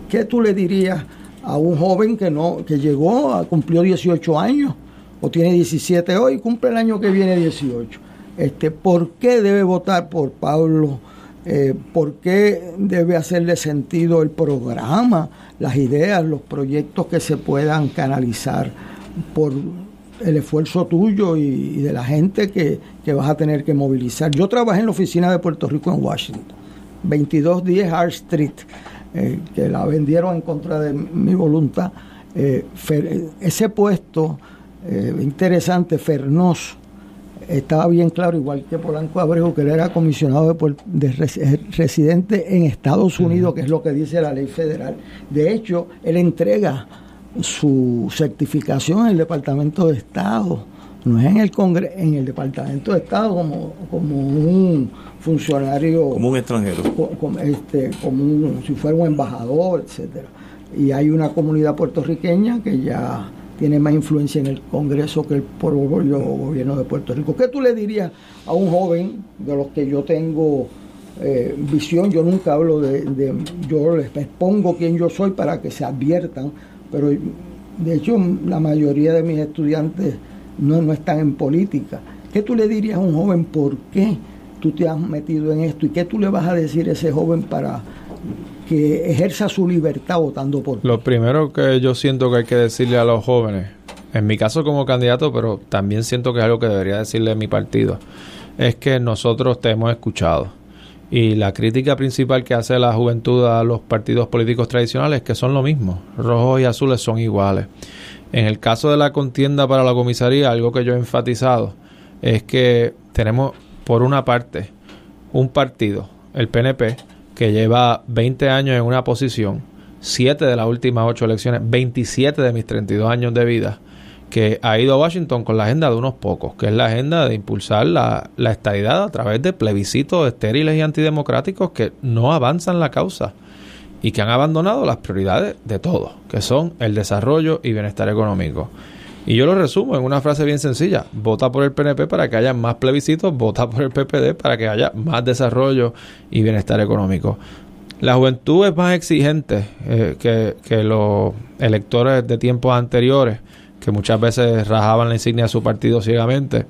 ¿Qué tú le dirías a un joven que no, que llegó, cumplió 18 años, o tiene 17 hoy, cumple el año que viene 18? Este, por qué debe votar por Pablo, eh, por qué debe hacerle sentido el programa, las ideas, los proyectos que se puedan canalizar por el esfuerzo tuyo y, de la gente que, vas a tener que movilizar. Yo trabajé en la oficina de Puerto Rico en Washington, 2210 Hart Street, eh, que la vendieron en contra de mi voluntad. Eh, ese puesto interesante, Fernos, estaba bien claro, igual que Polanco Abreu, que él era comisionado de, eh, residente en Estados Unidos, que es lo que dice la ley federal. De hecho, él entrega su certificación en el Departamento de Estado, no es en el Congreso, en el Departamento de Estado como, como un funcionario. Como un extranjero. Como, este, como si fuera un embajador, etcétera. Y hay una comunidad puertorriqueña que ya tiene más influencia en el Congreso que el propio gobierno de Puerto Rico. ¿Qué tú le dirías a un joven de los que yo tengo eh, visión? Yo nunca hablo de, yo les expongo quién yo soy para que se adviertan, pero de hecho la mayoría de mis estudiantes no, no están en política. ¿Qué tú le dirías a un joven por qué tú te has metido en esto y qué tú le vas a decir a ese joven para que ejerza su libertad votando por Lo primero que yo siento que hay que decirle a los jóvenes, en mi caso como candidato, pero también siento que es algo que debería decirle a mi partido, es que nosotros te hemos escuchado. Y la crítica principal que hace la juventud a los partidos políticos tradicionales es que son lo mismo, rojos y azules son iguales. En el caso de la contienda para la comisaría, algo que yo he enfatizado es que tenemos, por una parte, un partido, el PNP, que lleva 20 años en una posición, 7 de las últimas 8 elecciones, 27 de mis 32 años de vida, que ha ido a Washington con la agenda de unos pocos, que es la agenda de impulsar la, la estadidad a través de plebiscitos estériles y antidemocráticos que no avanzan la causa y que han abandonado las prioridades de todos, que son el desarrollo y bienestar económico. Y yo lo resumo en una frase bien sencilla. Vota por el PNP para que haya más plebiscitos, vota por el PPD para que haya más desarrollo y bienestar económico. La juventud es más exigente eh, que, que los electores de tiempos anteriores que muchas veces rajaban la insignia de su partido ciegamente.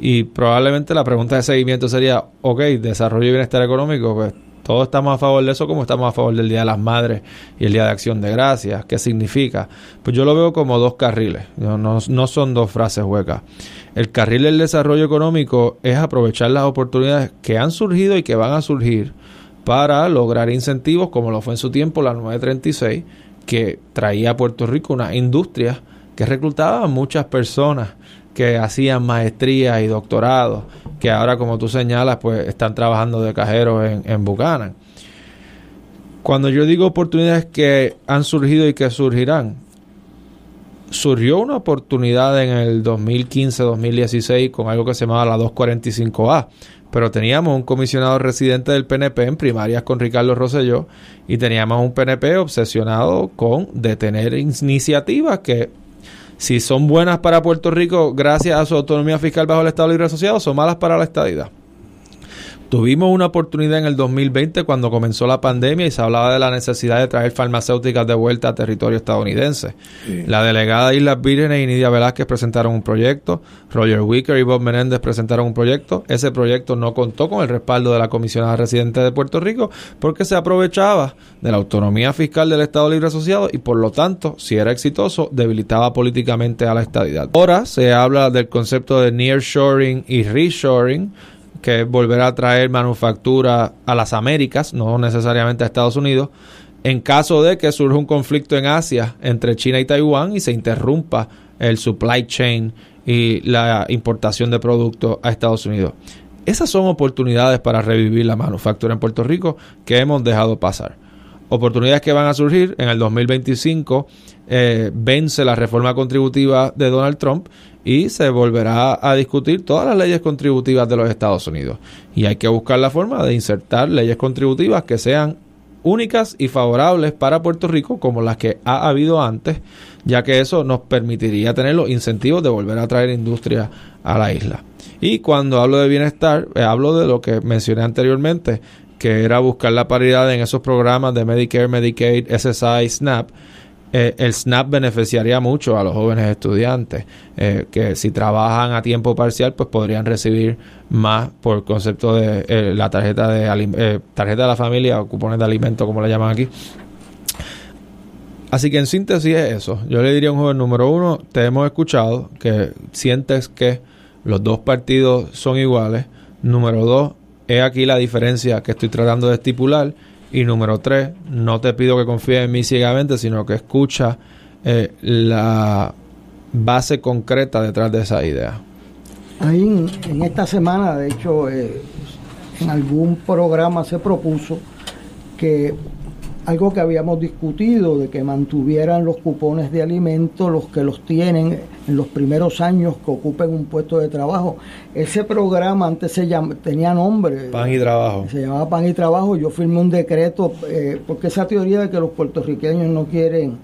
Y probablemente la pregunta de seguimiento sería, ok, desarrollo y bienestar económico, pues todos estamos a favor de eso como estamos a favor del Día de las Madres y el Día de Acción de Gracias. ¿Qué significa? Pues yo lo veo como dos carriles, no, no, son dos frases huecas. El carril del desarrollo económico es aprovechar las oportunidades que han surgido y que van a surgir para lograr incentivos como lo fue en su tiempo la 936, que traía a Puerto Rico una industria que reclutaba a muchas personas que hacían maestrías y doctorados, que ahora, como tú señalas, pues están trabajando de cajeros en, en. Cuando yo digo oportunidades que han surgido y que surgirán, surgió una oportunidad en el 2015-2016 con algo que se llamaba la 245A, pero teníamos un comisionado residente del PNP en primarias con Ricardo Rosselló y teníamos un PNP obsesionado con detener iniciativas que si son buenas para Puerto Rico gracias a su autonomía fiscal bajo el Estado Libre Asociado, son malas para la estadidad. Tuvimos una oportunidad en el 2020 cuando comenzó la pandemia y se hablaba de la necesidad de traer farmacéuticas de vuelta a territorio estadounidense. La delegada de Islas Vírgenes y Nidia Velázquez presentaron un proyecto, Roger Wicker y Bob Menéndez presentaron un proyecto. Ese proyecto no contó con el respaldo de la comisionada residente de Puerto Rico porque se aprovechaba de la autonomía fiscal del Estado Libre Asociado y por lo tanto, si era exitoso, debilitaba políticamente a la estadidad. Ahora se habla del concepto de nearshoring y reshoring que es volver a traer manufactura a las Américas, no necesariamente a Estados Unidos, en caso de que surja un conflicto en Asia entre China y Taiwán y se interrumpa el supply chain y la importación de productos a Estados Unidos. Esas son oportunidades para revivir la manufactura en Puerto Rico que hemos dejado pasar. Oportunidades que van a surgir en el 2025 eh, vence la reforma contributiva de Donald Trump y se volverá a discutir todas las leyes contributivas de los Estados Unidos. Y hay que buscar la forma de insertar leyes contributivas que sean únicas y favorables para Puerto Rico como las que ha habido antes, ya que eso nos permitiría tener los incentivos de volver a traer industria a la isla. Y cuando hablo de bienestar, eh, hablo de lo que mencioné anteriormente, que era buscar la paridad en esos programas de Medicare, Medicaid, SSI, SNAP, eh, el SNAP beneficiaría mucho a los jóvenes estudiantes eh, que si trabajan a tiempo parcial pues podrían recibir más por concepto de eh, la tarjeta de tarjeta de la familia o cupones de alimento como le llaman aquí Así que en síntesis es eso. Yo le diría a un joven número uno, te hemos escuchado que sientes que los dos partidos son iguales. Número dos, es aquí la diferencia que estoy tratando de estipular y número tres, no te pido que confíes en mí ciegamente, sino que escucha eh, la base concreta detrás de esa idea. Ahí en, esta semana, de hecho, eh, en algún programa se propuso que algo que habíamos discutido, de que mantuvieran los cupones de alimentos, los que los tienen en los primeros años que ocupen un puesto de trabajo. Ese programa antes se tenía nombre. Pan y Trabajo. Se llamaba Pan y Trabajo. Yo firmé un decreto, eh, porque esa teoría de que los puertorriqueños no quieren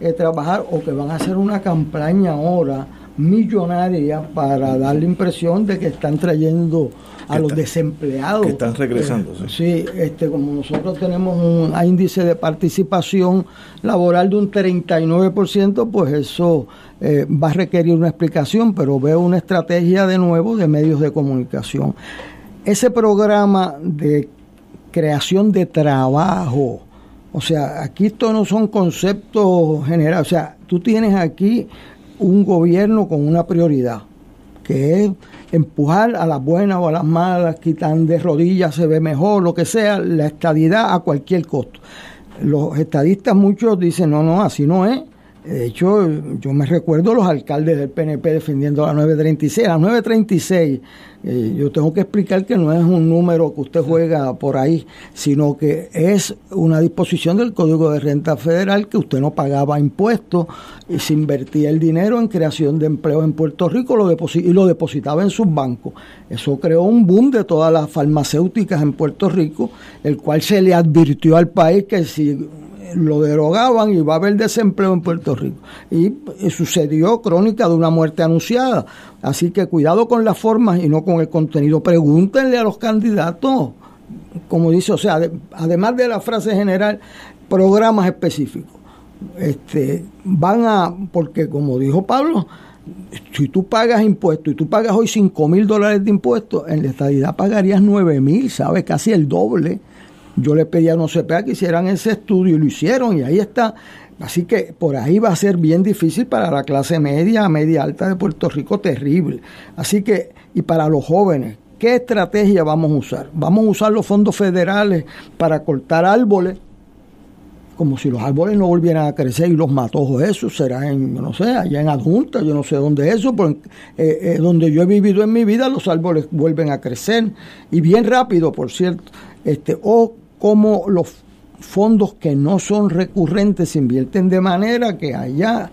eh, trabajar o que van a hacer una campaña ahora millonaria para dar la impresión de que están trayendo a los desempleados. Que están regresando. Eh, sí. este, como nosotros tenemos un índice de participación laboral de un 39%, pues eso eh, va a requerir una explicación, pero veo una estrategia de nuevo de medios de comunicación. Ese programa de creación de trabajo, o sea, aquí esto no son conceptos generales, o sea, tú tienes aquí un gobierno con una prioridad, que es empujar a las buenas o a las malas, quitan de rodillas, se ve mejor, lo que sea, la estadidad a cualquier costo. Los estadistas muchos dicen, no, no, así no es. De hecho, yo me recuerdo los alcaldes del PNP defendiendo la 936. La 936, eh, yo tengo que explicar que no es un número que usted juega por ahí, sino que es una disposición del Código de Renta Federal que usted no pagaba impuestos y se invertía el dinero en creación de empleo en Puerto Rico lo y lo depositaba en sus bancos. Eso creó un boom de todas las farmacéuticas en Puerto Rico, el cual se le advirtió al país que si lo derogaban y va a haber desempleo en Puerto Rico. Y, sucedió crónica de una muerte anunciada. Así que cuidado con las formas y no con el contenido. Pregúntenle a los candidatos, como dice, o sea, además de la frase general, programas específicos. Este, van a, porque como dijo Pablo, si tú pagas impuestos y tú pagas hoy 5 mil dólares de impuestos, en la estadidad pagarías 9 mil, ¿sabes? Casi el doble yo le pedí a no que hicieran ese estudio y lo hicieron y ahí está. Así que por ahí va a ser bien difícil para la clase media, media alta de Puerto Rico, terrible. Así que, y para los jóvenes, ¿qué estrategia vamos a usar? Vamos a usar los fondos federales para cortar árboles, como si los árboles no volvieran a crecer y los matojos, eso será en, no sé, allá en adjunta, yo no sé dónde eso, pero eh, eh, donde yo he vivido en mi vida los árboles vuelven a crecer y bien rápido, por cierto. Este, o cómo los fondos que no son recurrentes se invierten de manera que haya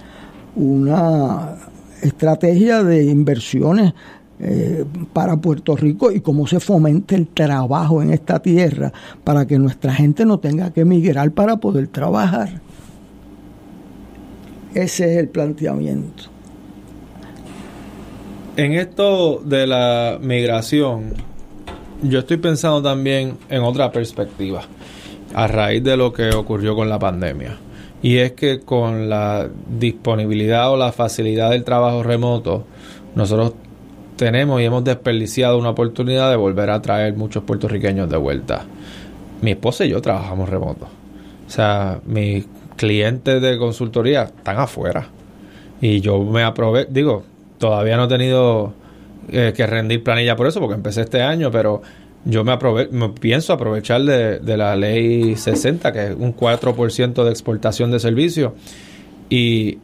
una estrategia de inversiones eh, para Puerto Rico y cómo se fomente el trabajo en esta tierra para que nuestra gente no tenga que emigrar para poder trabajar. Ese es el planteamiento. En esto de la migración, yo estoy pensando también en otra perspectiva a raíz de lo que ocurrió con la pandemia. Y es que con la disponibilidad o la facilidad del trabajo remoto, nosotros tenemos y hemos desperdiciado una oportunidad de volver a traer muchos puertorriqueños de vuelta. Mi esposa y yo trabajamos remoto. O sea, mis clientes de consultoría están afuera. Y yo me aprobé, digo, todavía no he tenido eh, que rendir planilla por eso, porque empecé este año, pero yo me, me pienso aprovechar de, la ley 60, que es un 4% de exportación de servicios, y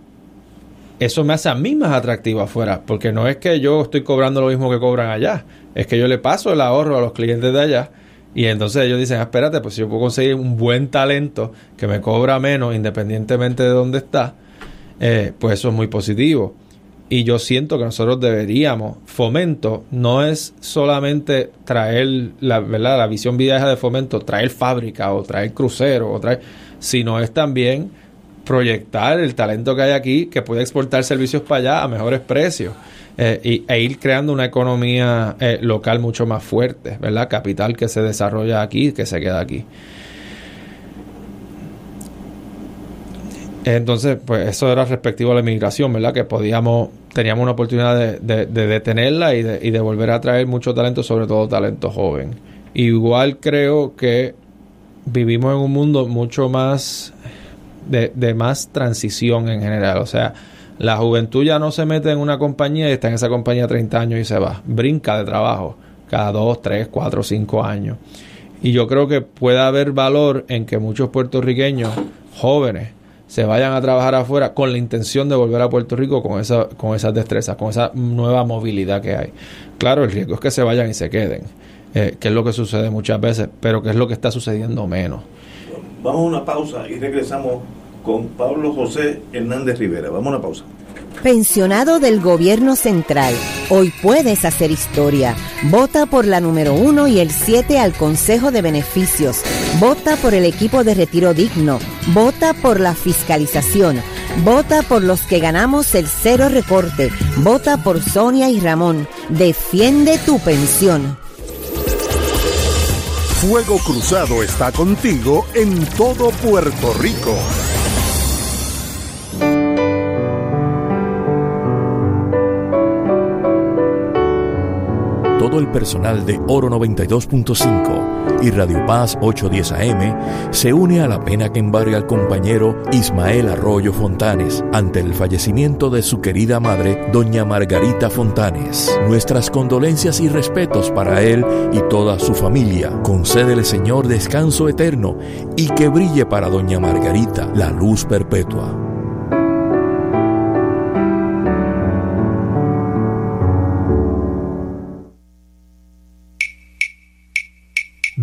eso me hace a mí más atractivo afuera, porque no es que yo estoy cobrando lo mismo que cobran allá, es que yo le paso el ahorro a los clientes de allá. Y entonces ellos dicen, ah, espérate, pues si yo puedo conseguir un buen talento que me cobra menos independientemente de dónde está, eh, pues eso es muy positivo. Y yo siento que nosotros deberíamos, fomento, no es solamente traer la, ¿verdad? la visión vieja de fomento, traer fábrica o traer crucero, o traer, sino es también proyectar el talento que hay aquí que puede exportar servicios para allá a mejores precios. Eh, y, e ir creando una economía eh, local mucho más fuerte, ¿verdad? Capital que se desarrolla aquí, que se queda aquí. Entonces, pues eso era respectivo a la inmigración, ¿verdad? Que podíamos, teníamos una oportunidad de, detenerla y de, y de volver a traer mucho talento, sobre todo talento joven. Igual creo que vivimos en un mundo mucho más de, de, más transición en general. O sea, la juventud ya no se mete en una compañía y está en esa compañía 30 años y se va. Brinca de trabajo cada 2, 3, 4, 5 años. Y yo creo que puede haber valor en que muchos puertorriqueños jóvenes se vayan a trabajar afuera con la intención de volver a Puerto Rico con, esa, con esas destrezas, con esa nueva movilidad que hay. Claro, el riesgo es que se vayan y se queden, eh, que es lo que sucede muchas veces, pero que es lo que está sucediendo menos. Vamos a una pausa y regresamos con Pablo José Hernández Rivera. Vamos a una pausa. Pensionado del Gobierno Central, hoy puedes hacer historia. Vota por la número 1 y el 7 al Consejo de Beneficios. Vota por el equipo de retiro digno. Vota por la fiscalización. Vota por los que ganamos el cero recorte. Vota por Sonia y Ramón. Defiende tu pensión. Fuego Cruzado está contigo en todo Puerto Rico. Todo el personal de Oro 92.5 y Radio Paz 810 AM se une a la pena que embarga al compañero Ismael Arroyo Fontanes ante el fallecimiento de su querida madre, doña Margarita Fontanes. Nuestras condolencias y respetos para él y toda su familia. Concédele, Señor, descanso eterno y que brille para doña Margarita la luz perpetua.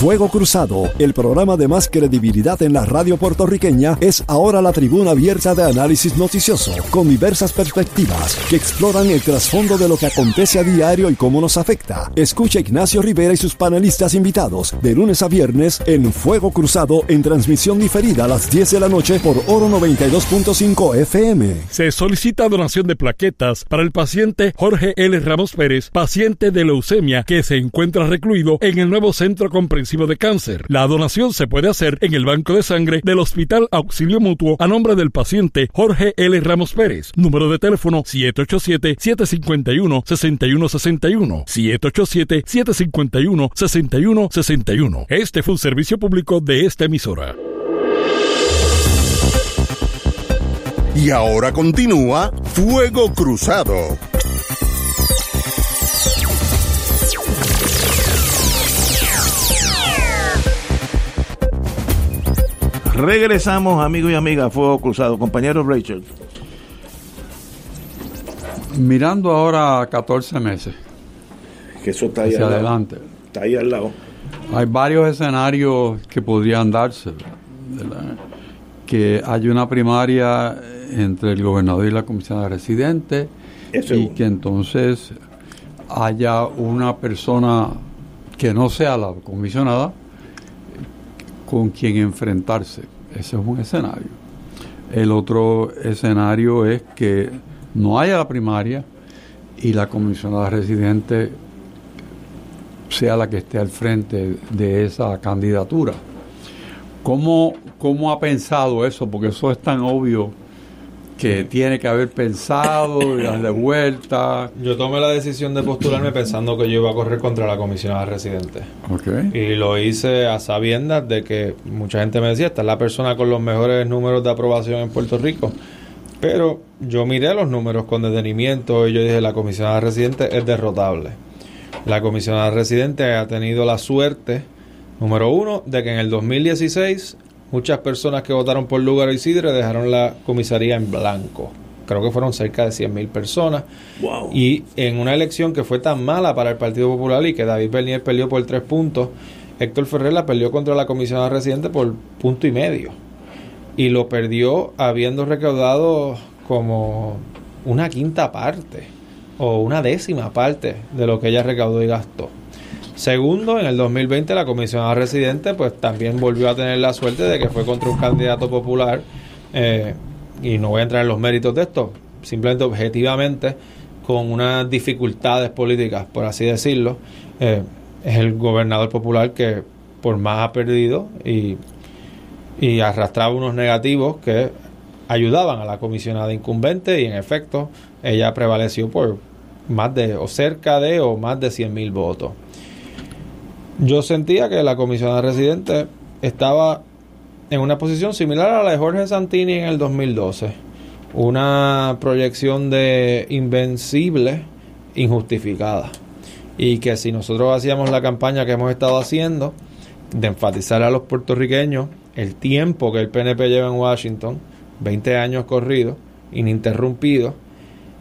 Fuego Cruzado, el programa de más credibilidad en la radio puertorriqueña, es ahora la tribuna abierta de análisis noticioso, con diversas perspectivas que exploran el trasfondo de lo que acontece a diario y cómo nos afecta. Escucha Ignacio Rivera y sus panelistas invitados de lunes a viernes en Fuego Cruzado en transmisión diferida a las 10 de la noche por Oro 92.5 FM. Se solicita donación de plaquetas para el paciente Jorge L. Ramos Pérez, paciente de leucemia que se encuentra recluido en el nuevo centro comprensivo La donación se puede hacer en el banco de sangre del Hospital Auxilio Mutuo a nombre del paciente Jorge L. Ramos Pérez. Número de teléfono 787-751-6161. 787-751-6161. Este fue un servicio público de esta emisora. Y ahora continúa Fuego Cruzado. Regresamos, amigos y amigas, a Fuego Cruzado. Compañero Rachel. Mirando ahora 14 meses. Que eso está ahí hacia al lado. adelante. Está ahí al lado. Hay varios escenarios que podrían darse. ¿verdad? Que hay una primaria entre el gobernador y la comisionada residente Eso y es que entonces haya una persona que no sea la comisionada con quien enfrentarse. Ese es un escenario. El otro escenario es que no haya la primaria y la comisionada residente sea la que esté al frente de esa candidatura. ¿Cómo, cómo ha pensado eso? Porque eso es tan obvio que tiene que haber pensado y darle vuelta. [laughs] Yo tomé la decisión de postularme pensando que yo iba a correr contra la comisionada residente. Ok. Y lo hice a sabiendas de que mucha gente me decía, esta es la persona con los mejores números de aprobación en Puerto Rico. Pero yo miré los números con detenimiento y yo dije, la comisionada residente es derrotable. La comisionada residente ha tenido la suerte, número uno, de que en el 2016 muchas personas que votaron por Lugar Isidre dejaron la comisaría en blanco. Creo que fueron cerca de 100.000 personas. Y en una elección que fue tan mala para el Partido Popular y que David Bernier perdió por tres puntos, Héctor Ferrer la perdió contra la comisionada residente por punto y medio. Y lo perdió habiendo recaudado como una quinta parte o una décima parte de lo que ella recaudó y gastó. Segundo, en el 2020 la comisionada residente pues también volvió a tener la suerte de que fue contra un candidato popular eh, y no voy a entrar en los méritos de esto, simplemente objetivamente con unas dificultades políticas, por así decirlo, eh, es el gobernador popular que por más ha perdido y, y arrastraba unos negativos que ayudaban a la comisionada incumbente y en efecto ella prevaleció por más de o cerca de o más de 100 mil votos. Yo sentía que la comisionada residente estaba en una posición similar a la de Jorge Santini en el 2012. Una proyección de invencible injustificada. Y que si nosotros hacíamos la campaña que hemos estado haciendo, de enfatizar a los puertorriqueños el tiempo que el PNP lleva en Washington, 20 años corridos, ininterrumpidos,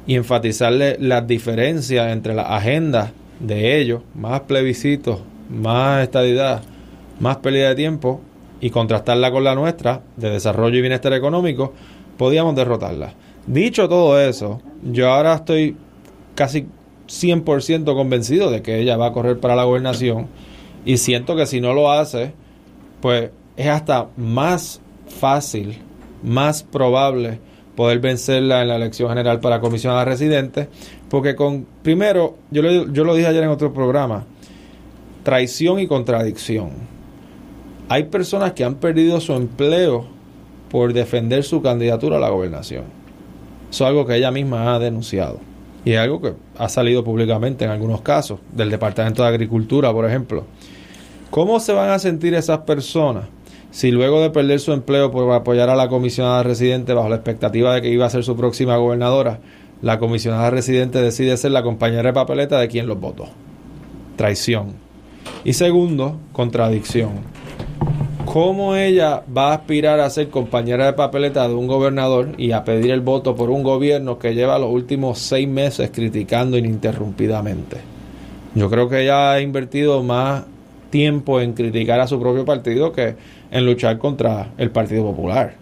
y enfatizarle las diferencias entre las agendas de ellos, más plebiscitos, más estadidad, más pérdida de tiempo, y contrastarla con la nuestra, de desarrollo y bienestar económico, podíamos derrotarla. Dicho todo eso, yo ahora estoy casi 100% convencido de que ella va a correr para la gobernación y siento que si no lo hace, pues es hasta más fácil, más probable poder vencerla en la elección general para comisionada residente, porque con, primero, yo yo lo dije ayer en otro programa, traición y contradicción. Hay personas que han perdido su empleo por defender su candidatura a la gobernación. Eso es algo que ella misma ha denunciado. Y es algo que ha salido públicamente en algunos casos, del Departamento de Agricultura, por ejemplo. ¿Cómo se van a sentir esas personas si luego de perder su empleo por apoyar a la comisionada residente bajo la expectativa de que iba a ser su próxima gobernadora, la comisionada residente decide ser la compañera de papeleta de quien los votó. Traición. Y segundo, contradicción. ¿Cómo ella va a aspirar a ser compañera de papeleta de un gobernador y a pedir el voto por un gobierno que lleva los últimos seis meses criticando ininterrumpidamente? Yo creo que ella ha invertido más tiempo en criticar a su propio partido que en luchar contra el Partido Popular.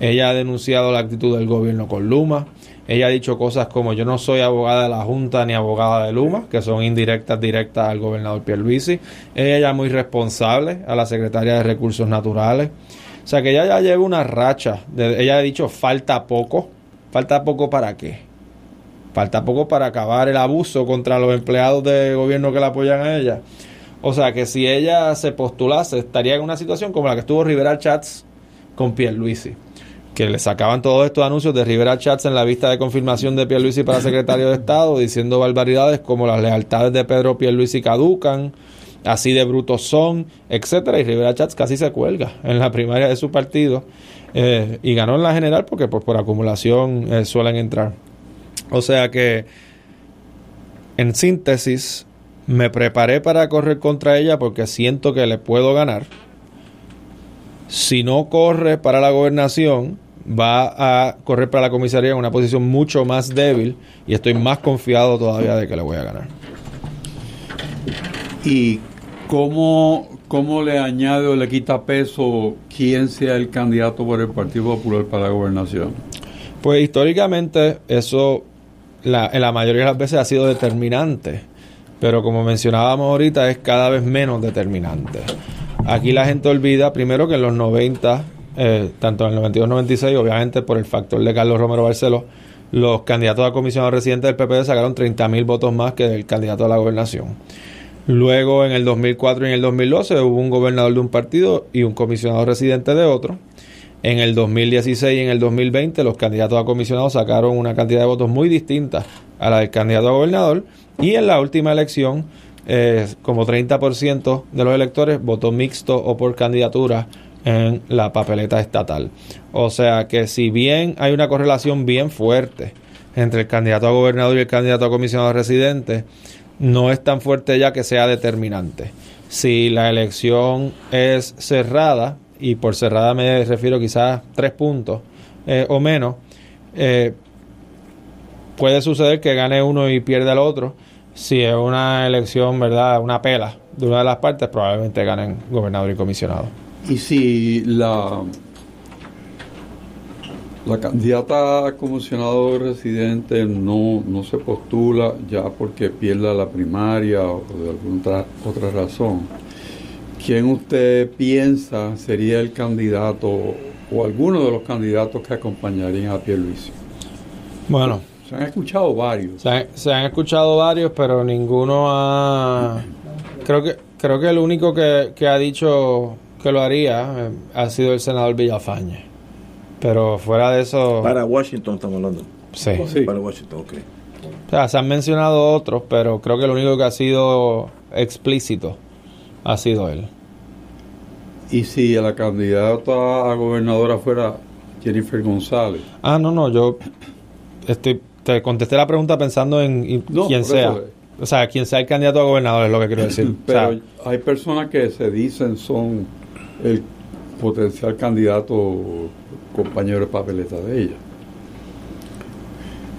Ella ha denunciado la actitud del gobierno con Luma. Ella ha dicho cosas como yo no soy abogada de la Junta ni abogada de Luma, que son indirectas, directas al gobernador Pierluisi. Ella es muy responsable a la secretaria de Recursos Naturales. O sea que ella ya lleva una racha. De, ella ha dicho falta poco. ¿Falta poco para qué? Falta poco para acabar el abuso contra los empleados de gobierno que la apoyan a ella. O sea que si ella se postulase, estaría en una situación como la que estuvo Rivera Chats con Pierluisi, que le sacaban todos estos anuncios de Rivera Chats en la vista de confirmación de Pierluisi para secretario de Estado, [laughs] diciendo barbaridades como las lealtades de Pedro Pierluisi caducan, así de brutos son, etcétera, y Rivera Chats casi se cuelga en la primaria de su partido eh, y ganó en la general porque pues, por acumulación eh, suelen entrar. O sea que, en síntesis, me preparé para correr contra ella porque siento que le puedo ganar. Si no corre para la gobernación, va a correr para la comisaría en una posición mucho más débil y estoy más confiado todavía de que le voy a ganar. ¿Y cómo, cómo le añade o le quita peso quién sea el candidato por el Partido Popular para la gobernación? Pues históricamente eso la, en la mayoría de las veces ha sido determinante pero como mencionábamos ahorita es cada vez menos determinante. Aquí la gente olvida primero que en los 90, eh, tanto en el 92-96, obviamente por el factor de Carlos Romero Barceló, los candidatos a comisionado residente del PPD sacaron 30.000 votos más que el candidato a la gobernación. Luego, en el 2004 y en el 2012, hubo un gobernador de un partido y un comisionado residente de otro. En el 2016 y en el 2020, los candidatos a comisionado sacaron una cantidad de votos muy distinta a la del candidato a gobernador y en la última elección, eh, como 30% de los electores votó mixto o por candidatura en la papeleta estatal. O sea que si bien hay una correlación bien fuerte entre el candidato a gobernador y el candidato a comisionado residente, no es tan fuerte ya que sea determinante. Si la elección es cerrada, y por cerrada me refiero quizás tres puntos eh, o menos, eh, puede suceder que gane uno y pierda el otro. Si es una elección, ¿verdad? Una pela de una de las partes, probablemente ganen gobernador y comisionado. Y si la, la candidata a comisionado residente no, no se postula ya porque pierda la primaria o de alguna otra, otra razón, ¿quién usted piensa sería el candidato o alguno de los candidatos que acompañarían a Pierluisi? Bueno, se han escuchado varios. Se han, escuchado varios, pero ninguno ha... Creo que, creo que el único que, ha dicho que lo haría eh, ha sido el senador Villafañe. Pero fuera de eso... Para Washington estamos hablando. Sí. Para Washington, ok. O sea, se han mencionado otros, pero creo que el único que ha sido explícito ha sido él. ¿Y si la candidata a gobernadora fuera Jennifer González? Ah, no, no, yo estoy te contesté la pregunta pensando en quién sea. O sea, quién sea el candidato a gobernador es lo que quiero decir. Pero hay personas que se dicen son el potencial candidato compañero de papeleta de ella.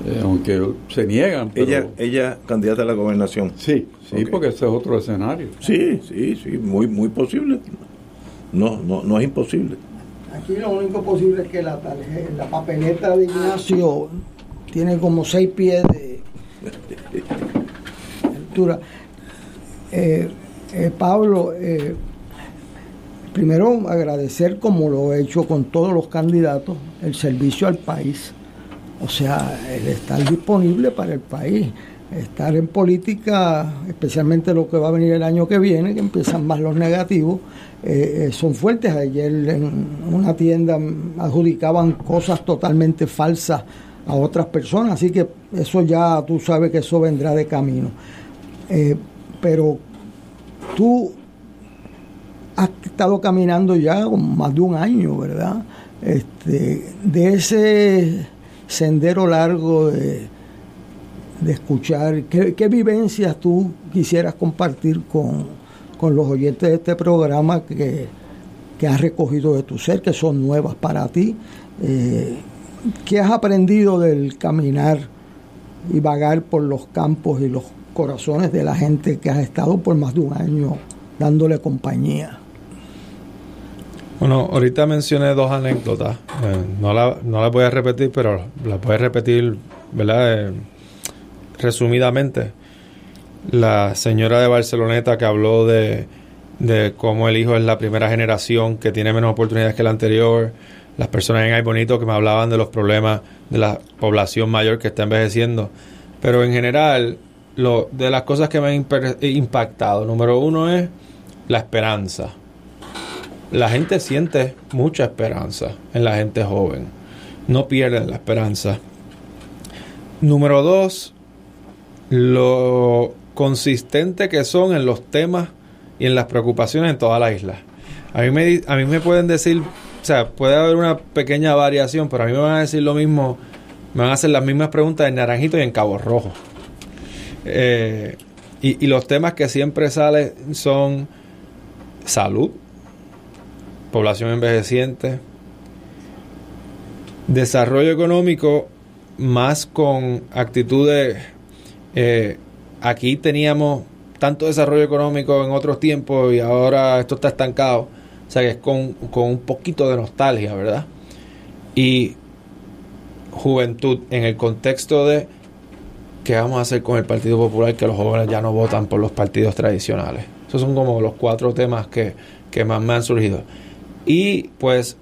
Eh, aunque se niegan. Ella, ella candidata a la gobernación. Sí, sí, porque ese es otro escenario. Sí, sí, sí, muy, muy posible. No, no, no es imposible. Aquí lo único posible es que la, la papeleta de Ignacio tiene como seis pies de altura. Eh, eh, Pablo, eh, primero agradecer como lo he hecho con todos los candidatos, el servicio al país, o sea, el estar disponible para el país, estar en política, especialmente lo que va a venir el año que viene, que empiezan más los negativos, son fuertes. Ayer en una tienda adjudicaban cosas totalmente falsas a otras personas, así que eso ya tú sabes que eso vendrá de camino. Eh, pero tú has estado caminando ya más de un año, ¿verdad? Este, de ese sendero largo de, escuchar, ¿qué, vivencias tú quisieras compartir con, los oyentes de este programa que, has recogido de tu ser, que son nuevas para ti? Eh, ¿Qué has aprendido del caminar y vagar por los campos y los corazones de la gente que has estado por más de un año dándole compañía? Bueno, ahorita mencioné dos anécdotas. Eh, no, la, no las voy a repetir, pero las voy a repetir, ¿verdad? Eh, resumidamente. La señora de Barceloneta que habló de, de cómo el hijo es la primera generación que tiene menos oportunidades que la anterior. Las personas en Ay Bonito que me hablaban de los problemas de la población mayor que está envejeciendo. Pero en general, lo, de las cosas que me han impactado, número uno es la esperanza la gente siente mucha esperanza en la gente joven. No pierden la esperanza. Número dos, lo consistente que son en los temas y en las preocupaciones en toda la isla. A mí me, a mí me pueden decir, o sea, puede haber una pequeña variación, pero a mí me van a decir lo mismo, me van a hacer las mismas preguntas en Naranjito y en Cabo Rojo. Eh, y, y los temas que siempre salen son salud, población envejeciente, desarrollo económico más con actitudes, eh, aquí teníamos tanto desarrollo económico en otros tiempos y ahora esto está estancado, o sea que es con, con un poquito de nostalgia, ¿verdad? Y juventud en el contexto de qué vamos a hacer con el Partido Popular, que los jóvenes ya no votan por los partidos tradicionales. Esos son como los cuatro temas que, que más me han surgido. Y pues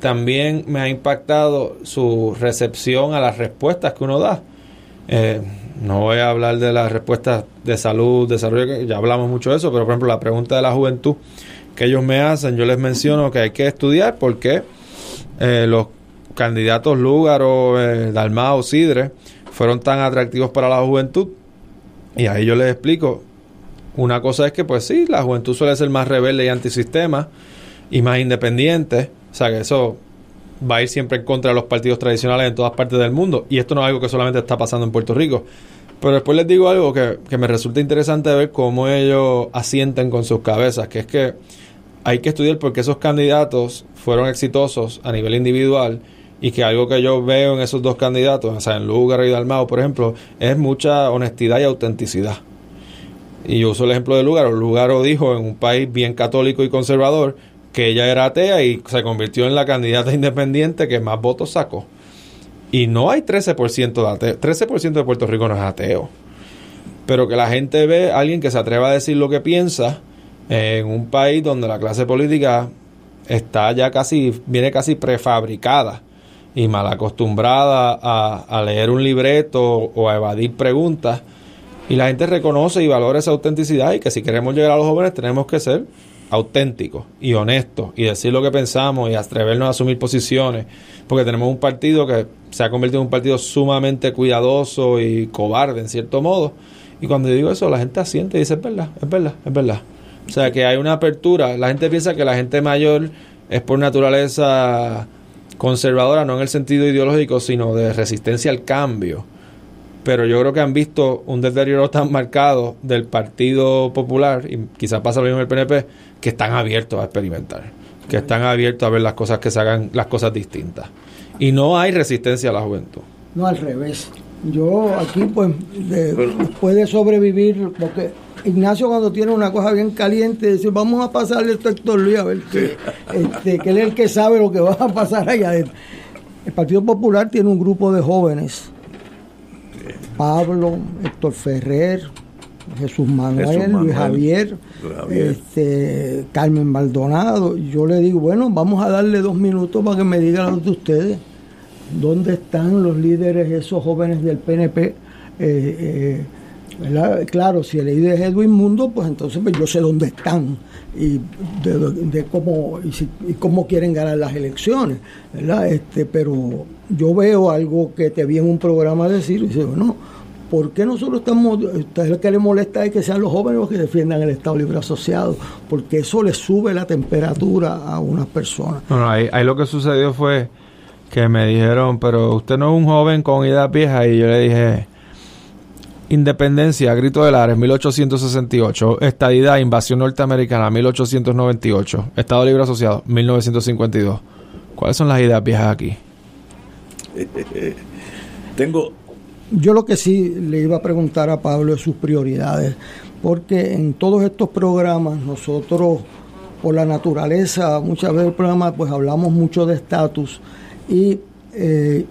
también me ha impactado su recepción a las respuestas que uno da. Eh, no voy a hablar de las respuestas de salud, desarrollo, ya hablamos mucho de eso, pero por ejemplo la pregunta de la juventud que ellos me hacen, yo les menciono que hay que estudiar porque eh, los candidatos Lúgaro, eh, Dalmao, Sidre fueron tan atractivos para la juventud. Y ahí yo les explico, una cosa es que pues sí, la juventud suele ser más rebelde y antisistema, y más independientes. O sea que eso va a ir siempre en contra de los partidos tradicionales en todas partes del mundo. Y esto no es algo que solamente está pasando en Puerto Rico. Pero después les digo algo que, me resulta interesante ver cómo ellos asienten con sus cabezas, que es que hay que estudiar por qué esos candidatos fueron exitosos a nivel individual y que algo que yo veo en esos dos candidatos, o sea, en Lugar y Dalmao, por ejemplo, es mucha honestidad y autenticidad. Y yo uso el ejemplo de Lugaro. Lugaro dijo en un país bien católico y conservador que ella era atea y se convirtió en la candidata [laughs] independiente que más votos sacó. Y no hay 13% de ateo. 13% de Puerto Rico no es ateo. Pero que la gente ve a alguien que se atreva a decir lo que piensa en un país donde la clase política está ya casi, viene casi prefabricada y mal acostumbrada a, a leer un libreto o a evadir preguntas. Y la gente reconoce y valora esa autenticidad y que si queremos llegar a los jóvenes tenemos que ser auténtico y honesto y decir lo que pensamos y atrevernos a asumir posiciones, porque tenemos un partido que se ha convertido en un partido sumamente cuidadoso y cobarde en cierto modo. Y cuando digo eso, la gente asiente y dice, es verdad, es verdad, es verdad. O sea, que hay una apertura. La gente piensa que la gente mayor es por naturaleza conservadora, no en el sentido ideológico, sino de resistencia al cambio. Pero yo creo que han visto un deterioro tan marcado del Partido Popular, y quizás pasa lo mismo en el PNP, que están abiertos a experimentar, que están abiertos a ver las cosas que se hagan, las cosas distintas. Y no hay resistencia a la juventud. No, al revés. Yo aquí pues puede sobrevivir porque Ignacio cuando tiene una cosa bien caliente dice vamos a pasarle esto a Héctor Luis a ver que, este, que él es el que sabe lo que va a pasar allá adentro. El Partido Popular tiene un grupo de jóvenes. Pablo, Héctor Ferrer, Jesús Manuel, Luis Javier, Este, Carmen Maldonado. Yo le digo, bueno, vamos a darle dos minutos para que me digan los de ustedes. ¿Dónde están los líderes, esos jóvenes del PNP? Eh, eh, claro, si el líder es Edwin Mundo, pues entonces pues, yo sé dónde están y de, cómo y, cómo quieren ganar las elecciones, ¿verdad? Este, pero yo veo algo que te vi en un programa decir y dice, bueno, ¿por qué nosotros estamos, lo que les molesta es que sean los jóvenes los que defiendan el Estado Libre Asociado? Porque eso le sube la temperatura a unas personas. Bueno, ahí, ahí lo que sucedió fue que me dijeron, pero usted no es un joven con ideas viejas, y yo le dije, Independencia, Grito de Lares, 1868. Estadidad, Invasión Norteamericana, 1898. Estado Libre Asociado, 1952. ¿Cuáles son las ideas viejas aquí? [laughs] Tengo. Yo lo que sí le iba a preguntar a Pablo es sus prioridades, porque en todos estos programas nosotros, por la naturaleza, muchas veces el programa, pues hablamos mucho de estatus y eh,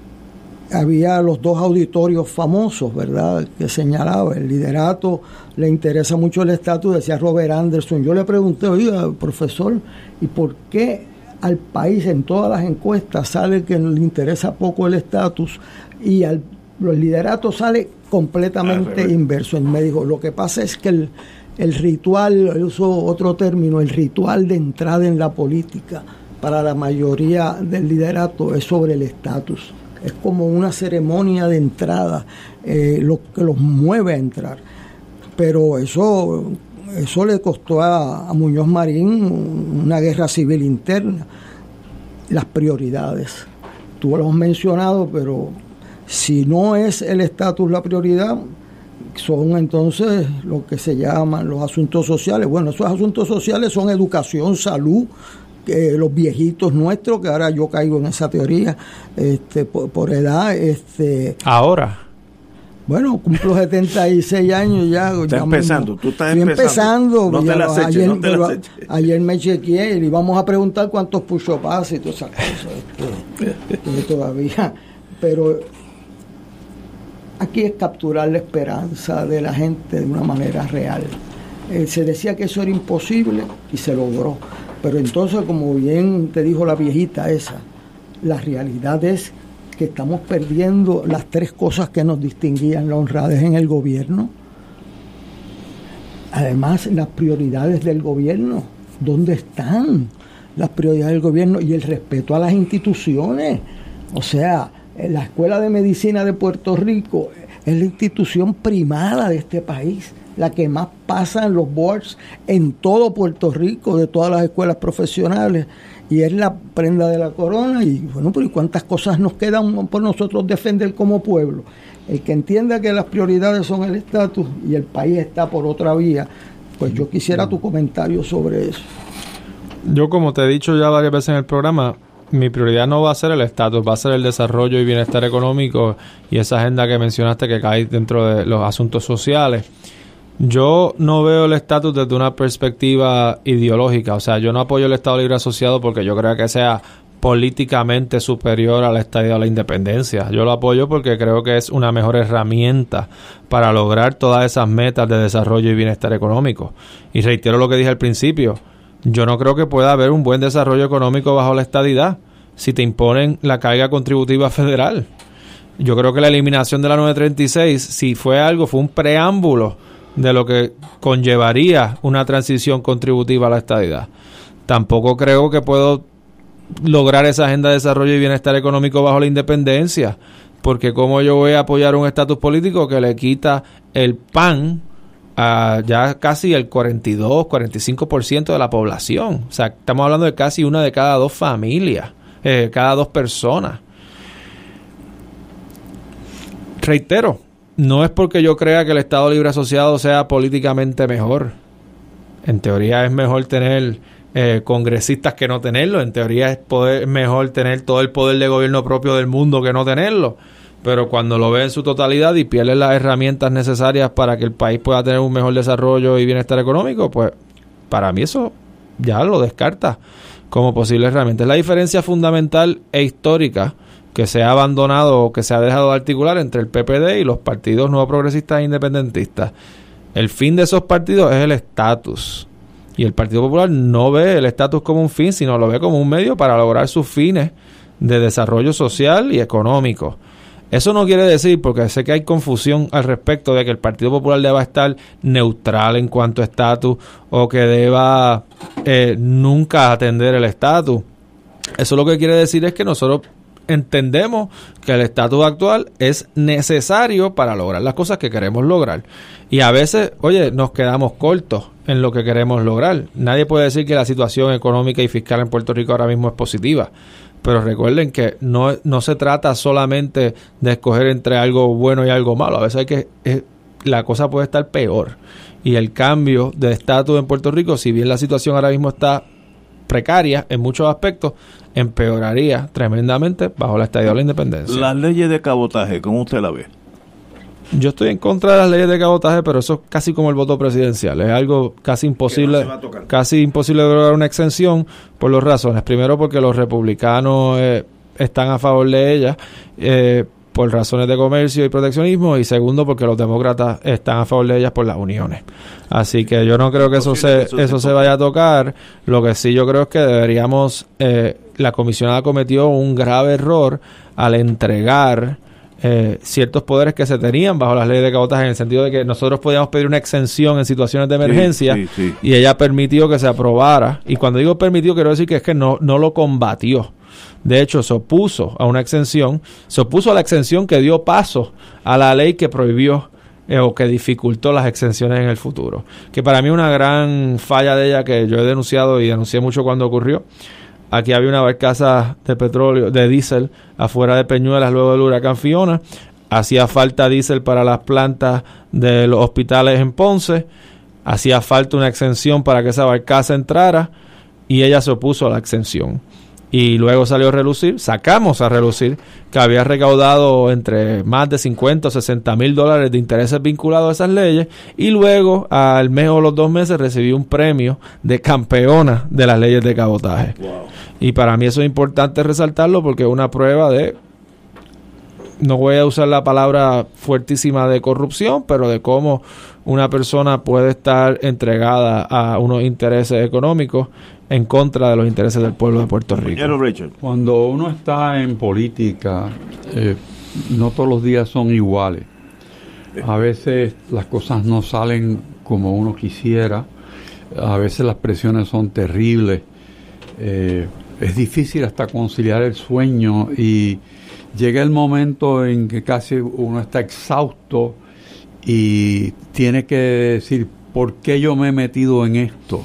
había los dos auditorios famosos, ¿verdad?, que señalaba el liderato, le interesa mucho el estatus, decía Robert Anderson. Yo le pregunté, oiga, profesor, ¿y por qué al país en todas las encuestas sale que le interesa poco el estatus y al los lideratos sale completamente inverso. Y me dijo, lo que pasa es que el, el ritual, uso otro término, el ritual de entrada en la política para la mayoría del liderato es sobre el estatus. Es como una ceremonia de entrada, eh, lo que los mueve a entrar. Pero eso, eso le costó a, a Muñoz Marín una guerra civil interna. Las prioridades. Tú lo has mencionado, pero si no es el estatus la prioridad, son entonces lo que se llaman los asuntos sociales. Bueno, esos asuntos sociales son educación, salud, que los viejitos nuestros, que ahora yo caigo en esa teoría, este, por, edad. este Ahora. Bueno, cumplo 76 años ya. Estás empezando, tú estás empezando. No te las eches, ayer, no te las eches. ayer me chequeé y íbamos a preguntar cuántos push-up hace y todas esas cosas. Este, todavía. Pero aquí es capturar la esperanza de la gente de una manera real. Eh, se decía que eso era imposible y se logró. Pero entonces, como bien te dijo la viejita esa, la realidad es que estamos perdiendo las tres cosas que nos distinguían, la honradez en el gobierno, además las prioridades del gobierno, ¿dónde están las prioridades del gobierno y el respeto a las instituciones? O sea, la Escuela de Medicina de Puerto Rico es la institución primada de este país, la que más pasa en los boards en todo Puerto Rico, de todas las escuelas profesionales, y es la prenda de la corona. Y bueno, pero ¿y cuántas cosas nos quedan por nosotros defender como pueblo? El que entienda que las prioridades son el estatus y el país está por otra vía, pues yo quisiera tu comentario sobre eso. Yo, como te he dicho ya varias veces en el programa, mi prioridad no va a ser el estatus, va a ser el desarrollo y bienestar económico y esa agenda que mencionaste que cae dentro de los asuntos sociales. Yo no veo el estatus desde una perspectiva ideológica, o sea, yo no apoyo el Estado Libre Asociado porque yo creo que sea políticamente superior al Estado a la independencia. Yo lo apoyo porque creo que es una mejor herramienta para lograr todas esas metas de desarrollo y bienestar económico. Y reitero lo que dije al principio, yo no creo que pueda haber un buen desarrollo económico bajo la estadidad si te imponen la carga contributiva federal. Yo creo que la eliminación de la 936, si fue algo, fue un preámbulo de lo que conllevaría una transición contributiva a la estadidad. Tampoco creo que puedo lograr esa agenda de desarrollo y bienestar económico bajo la independencia, porque como yo voy a apoyar un estatus político que le quita el pan a ya casi el 42, 45% de la población. O sea, estamos hablando de casi una de cada dos familias, eh, cada dos personas. Reitero, no es porque yo crea que el Estado Libre Asociado sea políticamente mejor. En teoría es mejor tener eh, congresistas que no tenerlo. En teoría es poder, mejor tener todo el poder de gobierno propio del mundo que no tenerlo pero cuando lo ve en su totalidad y pierde las herramientas necesarias para que el país pueda tener un mejor desarrollo y bienestar económico, pues para mí eso ya lo descarta como posible herramienta. Es la diferencia fundamental e histórica que se ha abandonado o que se ha dejado de articular entre el PPD y los partidos nuevos progresistas e independentistas. El fin de esos partidos es el estatus. Y el Partido Popular no ve el estatus como un fin, sino lo ve como un medio para lograr sus fines de desarrollo social y económico. Eso no quiere decir, porque sé que hay confusión al respecto de que el Partido Popular deba estar neutral en cuanto a estatus o que deba eh, nunca atender el estatus. Eso lo que quiere decir es que nosotros entendemos que el estatus actual es necesario para lograr las cosas que queremos lograr. Y a veces, oye, nos quedamos cortos en lo que queremos lograr. Nadie puede decir que la situación económica y fiscal en Puerto Rico ahora mismo es positiva. Pero recuerden que no, no se trata solamente de escoger entre algo bueno y algo malo. A veces hay que, eh, la cosa puede estar peor. Y el cambio de estatus en Puerto Rico, si bien la situación ahora mismo está precaria en muchos aspectos, empeoraría tremendamente bajo la estadía de la independencia. Las leyes de cabotaje, ¿cómo usted la ve? Yo estoy en contra de las leyes de cabotaje, pero eso es casi como el voto presidencial. Es algo casi imposible, casi imposible lograr una exención por dos razones. Primero, porque los republicanos eh, están a favor de ella eh, por razones de comercio y proteccionismo. Y segundo, porque los demócratas están a favor de ellas por las uniones. Así que yo no creo que eso se, eso se vaya a tocar. Lo que sí yo creo es que deberíamos, eh, la comisionada cometió un grave error al entregar eh, ciertos poderes que se tenían bajo las leyes de cabotaje en el sentido de que nosotros podíamos pedir una exención en situaciones de emergencia y ella permitió que se aprobara. Y cuando digo permitió quiero decir que es que no, no lo combatió. De hecho se opuso a una exención se opuso a la exención que dio paso a la ley que prohibió eh, o que dificultó las exenciones en el futuro. Que para mí una gran falla de ella que yo he denunciado y denuncié mucho cuando ocurrió Aquí había una barcaza de petróleo, de diésel, afuera de Peñuelas luego del huracán Fiona. Hacía falta diésel para las plantas de los hospitales en Ponce. Hacía falta una exención para que esa barcaza entrara y ella se opuso a la exención. Y luego salió a relucir, sacamos a relucir que había recaudado entre más de 50 o 60 mil dólares de intereses vinculados a esas leyes y luego al mes o los dos meses recibió un premio de campeona de las leyes de cabotaje. Y para mí eso es importante resaltarlo porque es una prueba de, no voy a usar la palabra fuertísima de corrupción, pero de cómo una persona puede estar entregada a unos intereses económicos en contra de los intereses del pueblo de Puerto Rico. Cuando uno está en política, eh, no todos los días son iguales. A veces las cosas no salen como uno quisiera, a veces las presiones son terribles. Eh, es difícil hasta conciliar el sueño y llega el momento en que casi uno está exhausto y tiene que decir, ¿por qué yo me he metido en esto?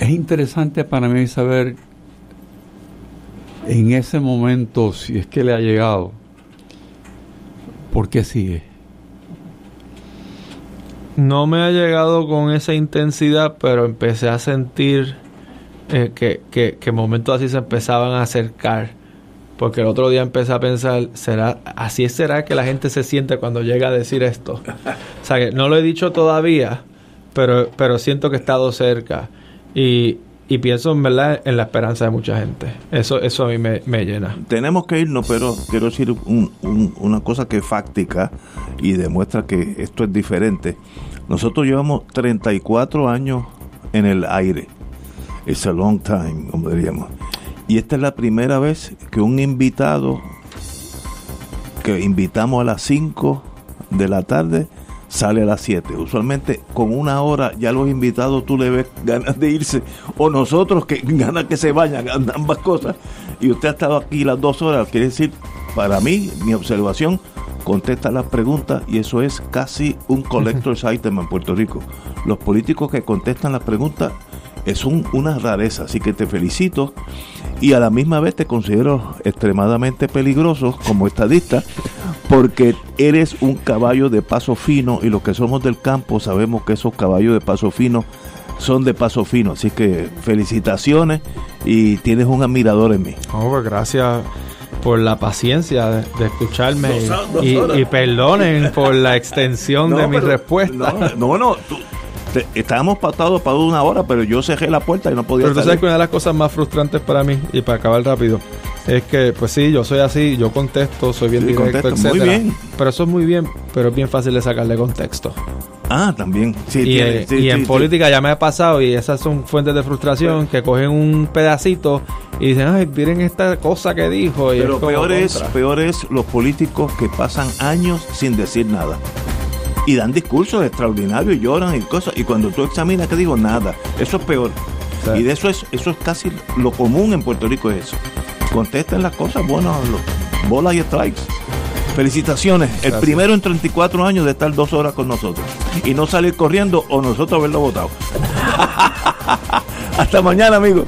Es interesante para mí saber en ese momento, si es que le ha llegado, ¿por qué sigue? No me ha llegado con esa intensidad, pero empecé a sentir eh, que, que, que, momentos así se empezaban a acercar. Porque el otro día empecé a pensar, ¿será, así será que la gente se siente cuando llega a decir esto? O sea, que no lo he dicho todavía, pero, pero siento que he estado cerca. Y, y pienso en verdad en la esperanza de mucha gente. Eso, eso a mí me, llena. Tenemos que irnos, pero quiero decir un, una cosa que es fáctica y demuestra que esto es diferente. Nosotros llevamos 34 años en el aire It's a long time, como diríamos. Y esta es la primera vez que un invitado que invitamos a las 5 de la tarde sale a las 7. Usualmente con una hora ya los invitados tú le ves ganas de irse o nosotros que [laughs] ganas que se vayan, [laughs] ambas cosas. Y usted ha estado aquí las dos horas, quiere decir, para mí, mi observación, contesta las preguntas y eso es casi un collector's [laughs] item en Puerto Rico. Los políticos que contestan las preguntas es un, una rareza, así que te felicito y a la misma vez te considero extremadamente peligroso como estadista porque eres un caballo de paso fino y los que somos del campo sabemos que esos caballos de paso fino son de paso fino, así que felicitaciones y tienes un admirador en mí. Oh, pues gracias por la paciencia de, escucharme y, perdonen por la extensión de mi respuesta. No, no, estábamos patados para una hora, pero yo cerré la puerta y no podía Pero tú sabes que una de las cosas más frustrantes para mí, y para acabar rápido, es que, pues sí, yo soy así, yo contesto, soy bien directo, Muy bien. Pero eso es muy bien, pero es bien fácil de sacarle contexto. Ah, también. Sí, y, en política ya me ha pasado y esas son fuentes de frustración que cogen un pedacito y dicen, ay, miren esta cosa que dijo. Y pero peor es, peor es los políticos que pasan años sin decir nada y dan discursos extraordinarios, lloran y cosas. Y cuando tú examinas, que digo? Nada. Eso es peor. Y de eso es, eso es casi lo común en Puerto Rico es eso. Contesten las cosas buenas, bolas y strikes. Felicitaciones, el primero en 34 años de estar dos horas con nosotros y no salir corriendo o nosotros haberlo votado. [laughs] Hasta mañana, amigos.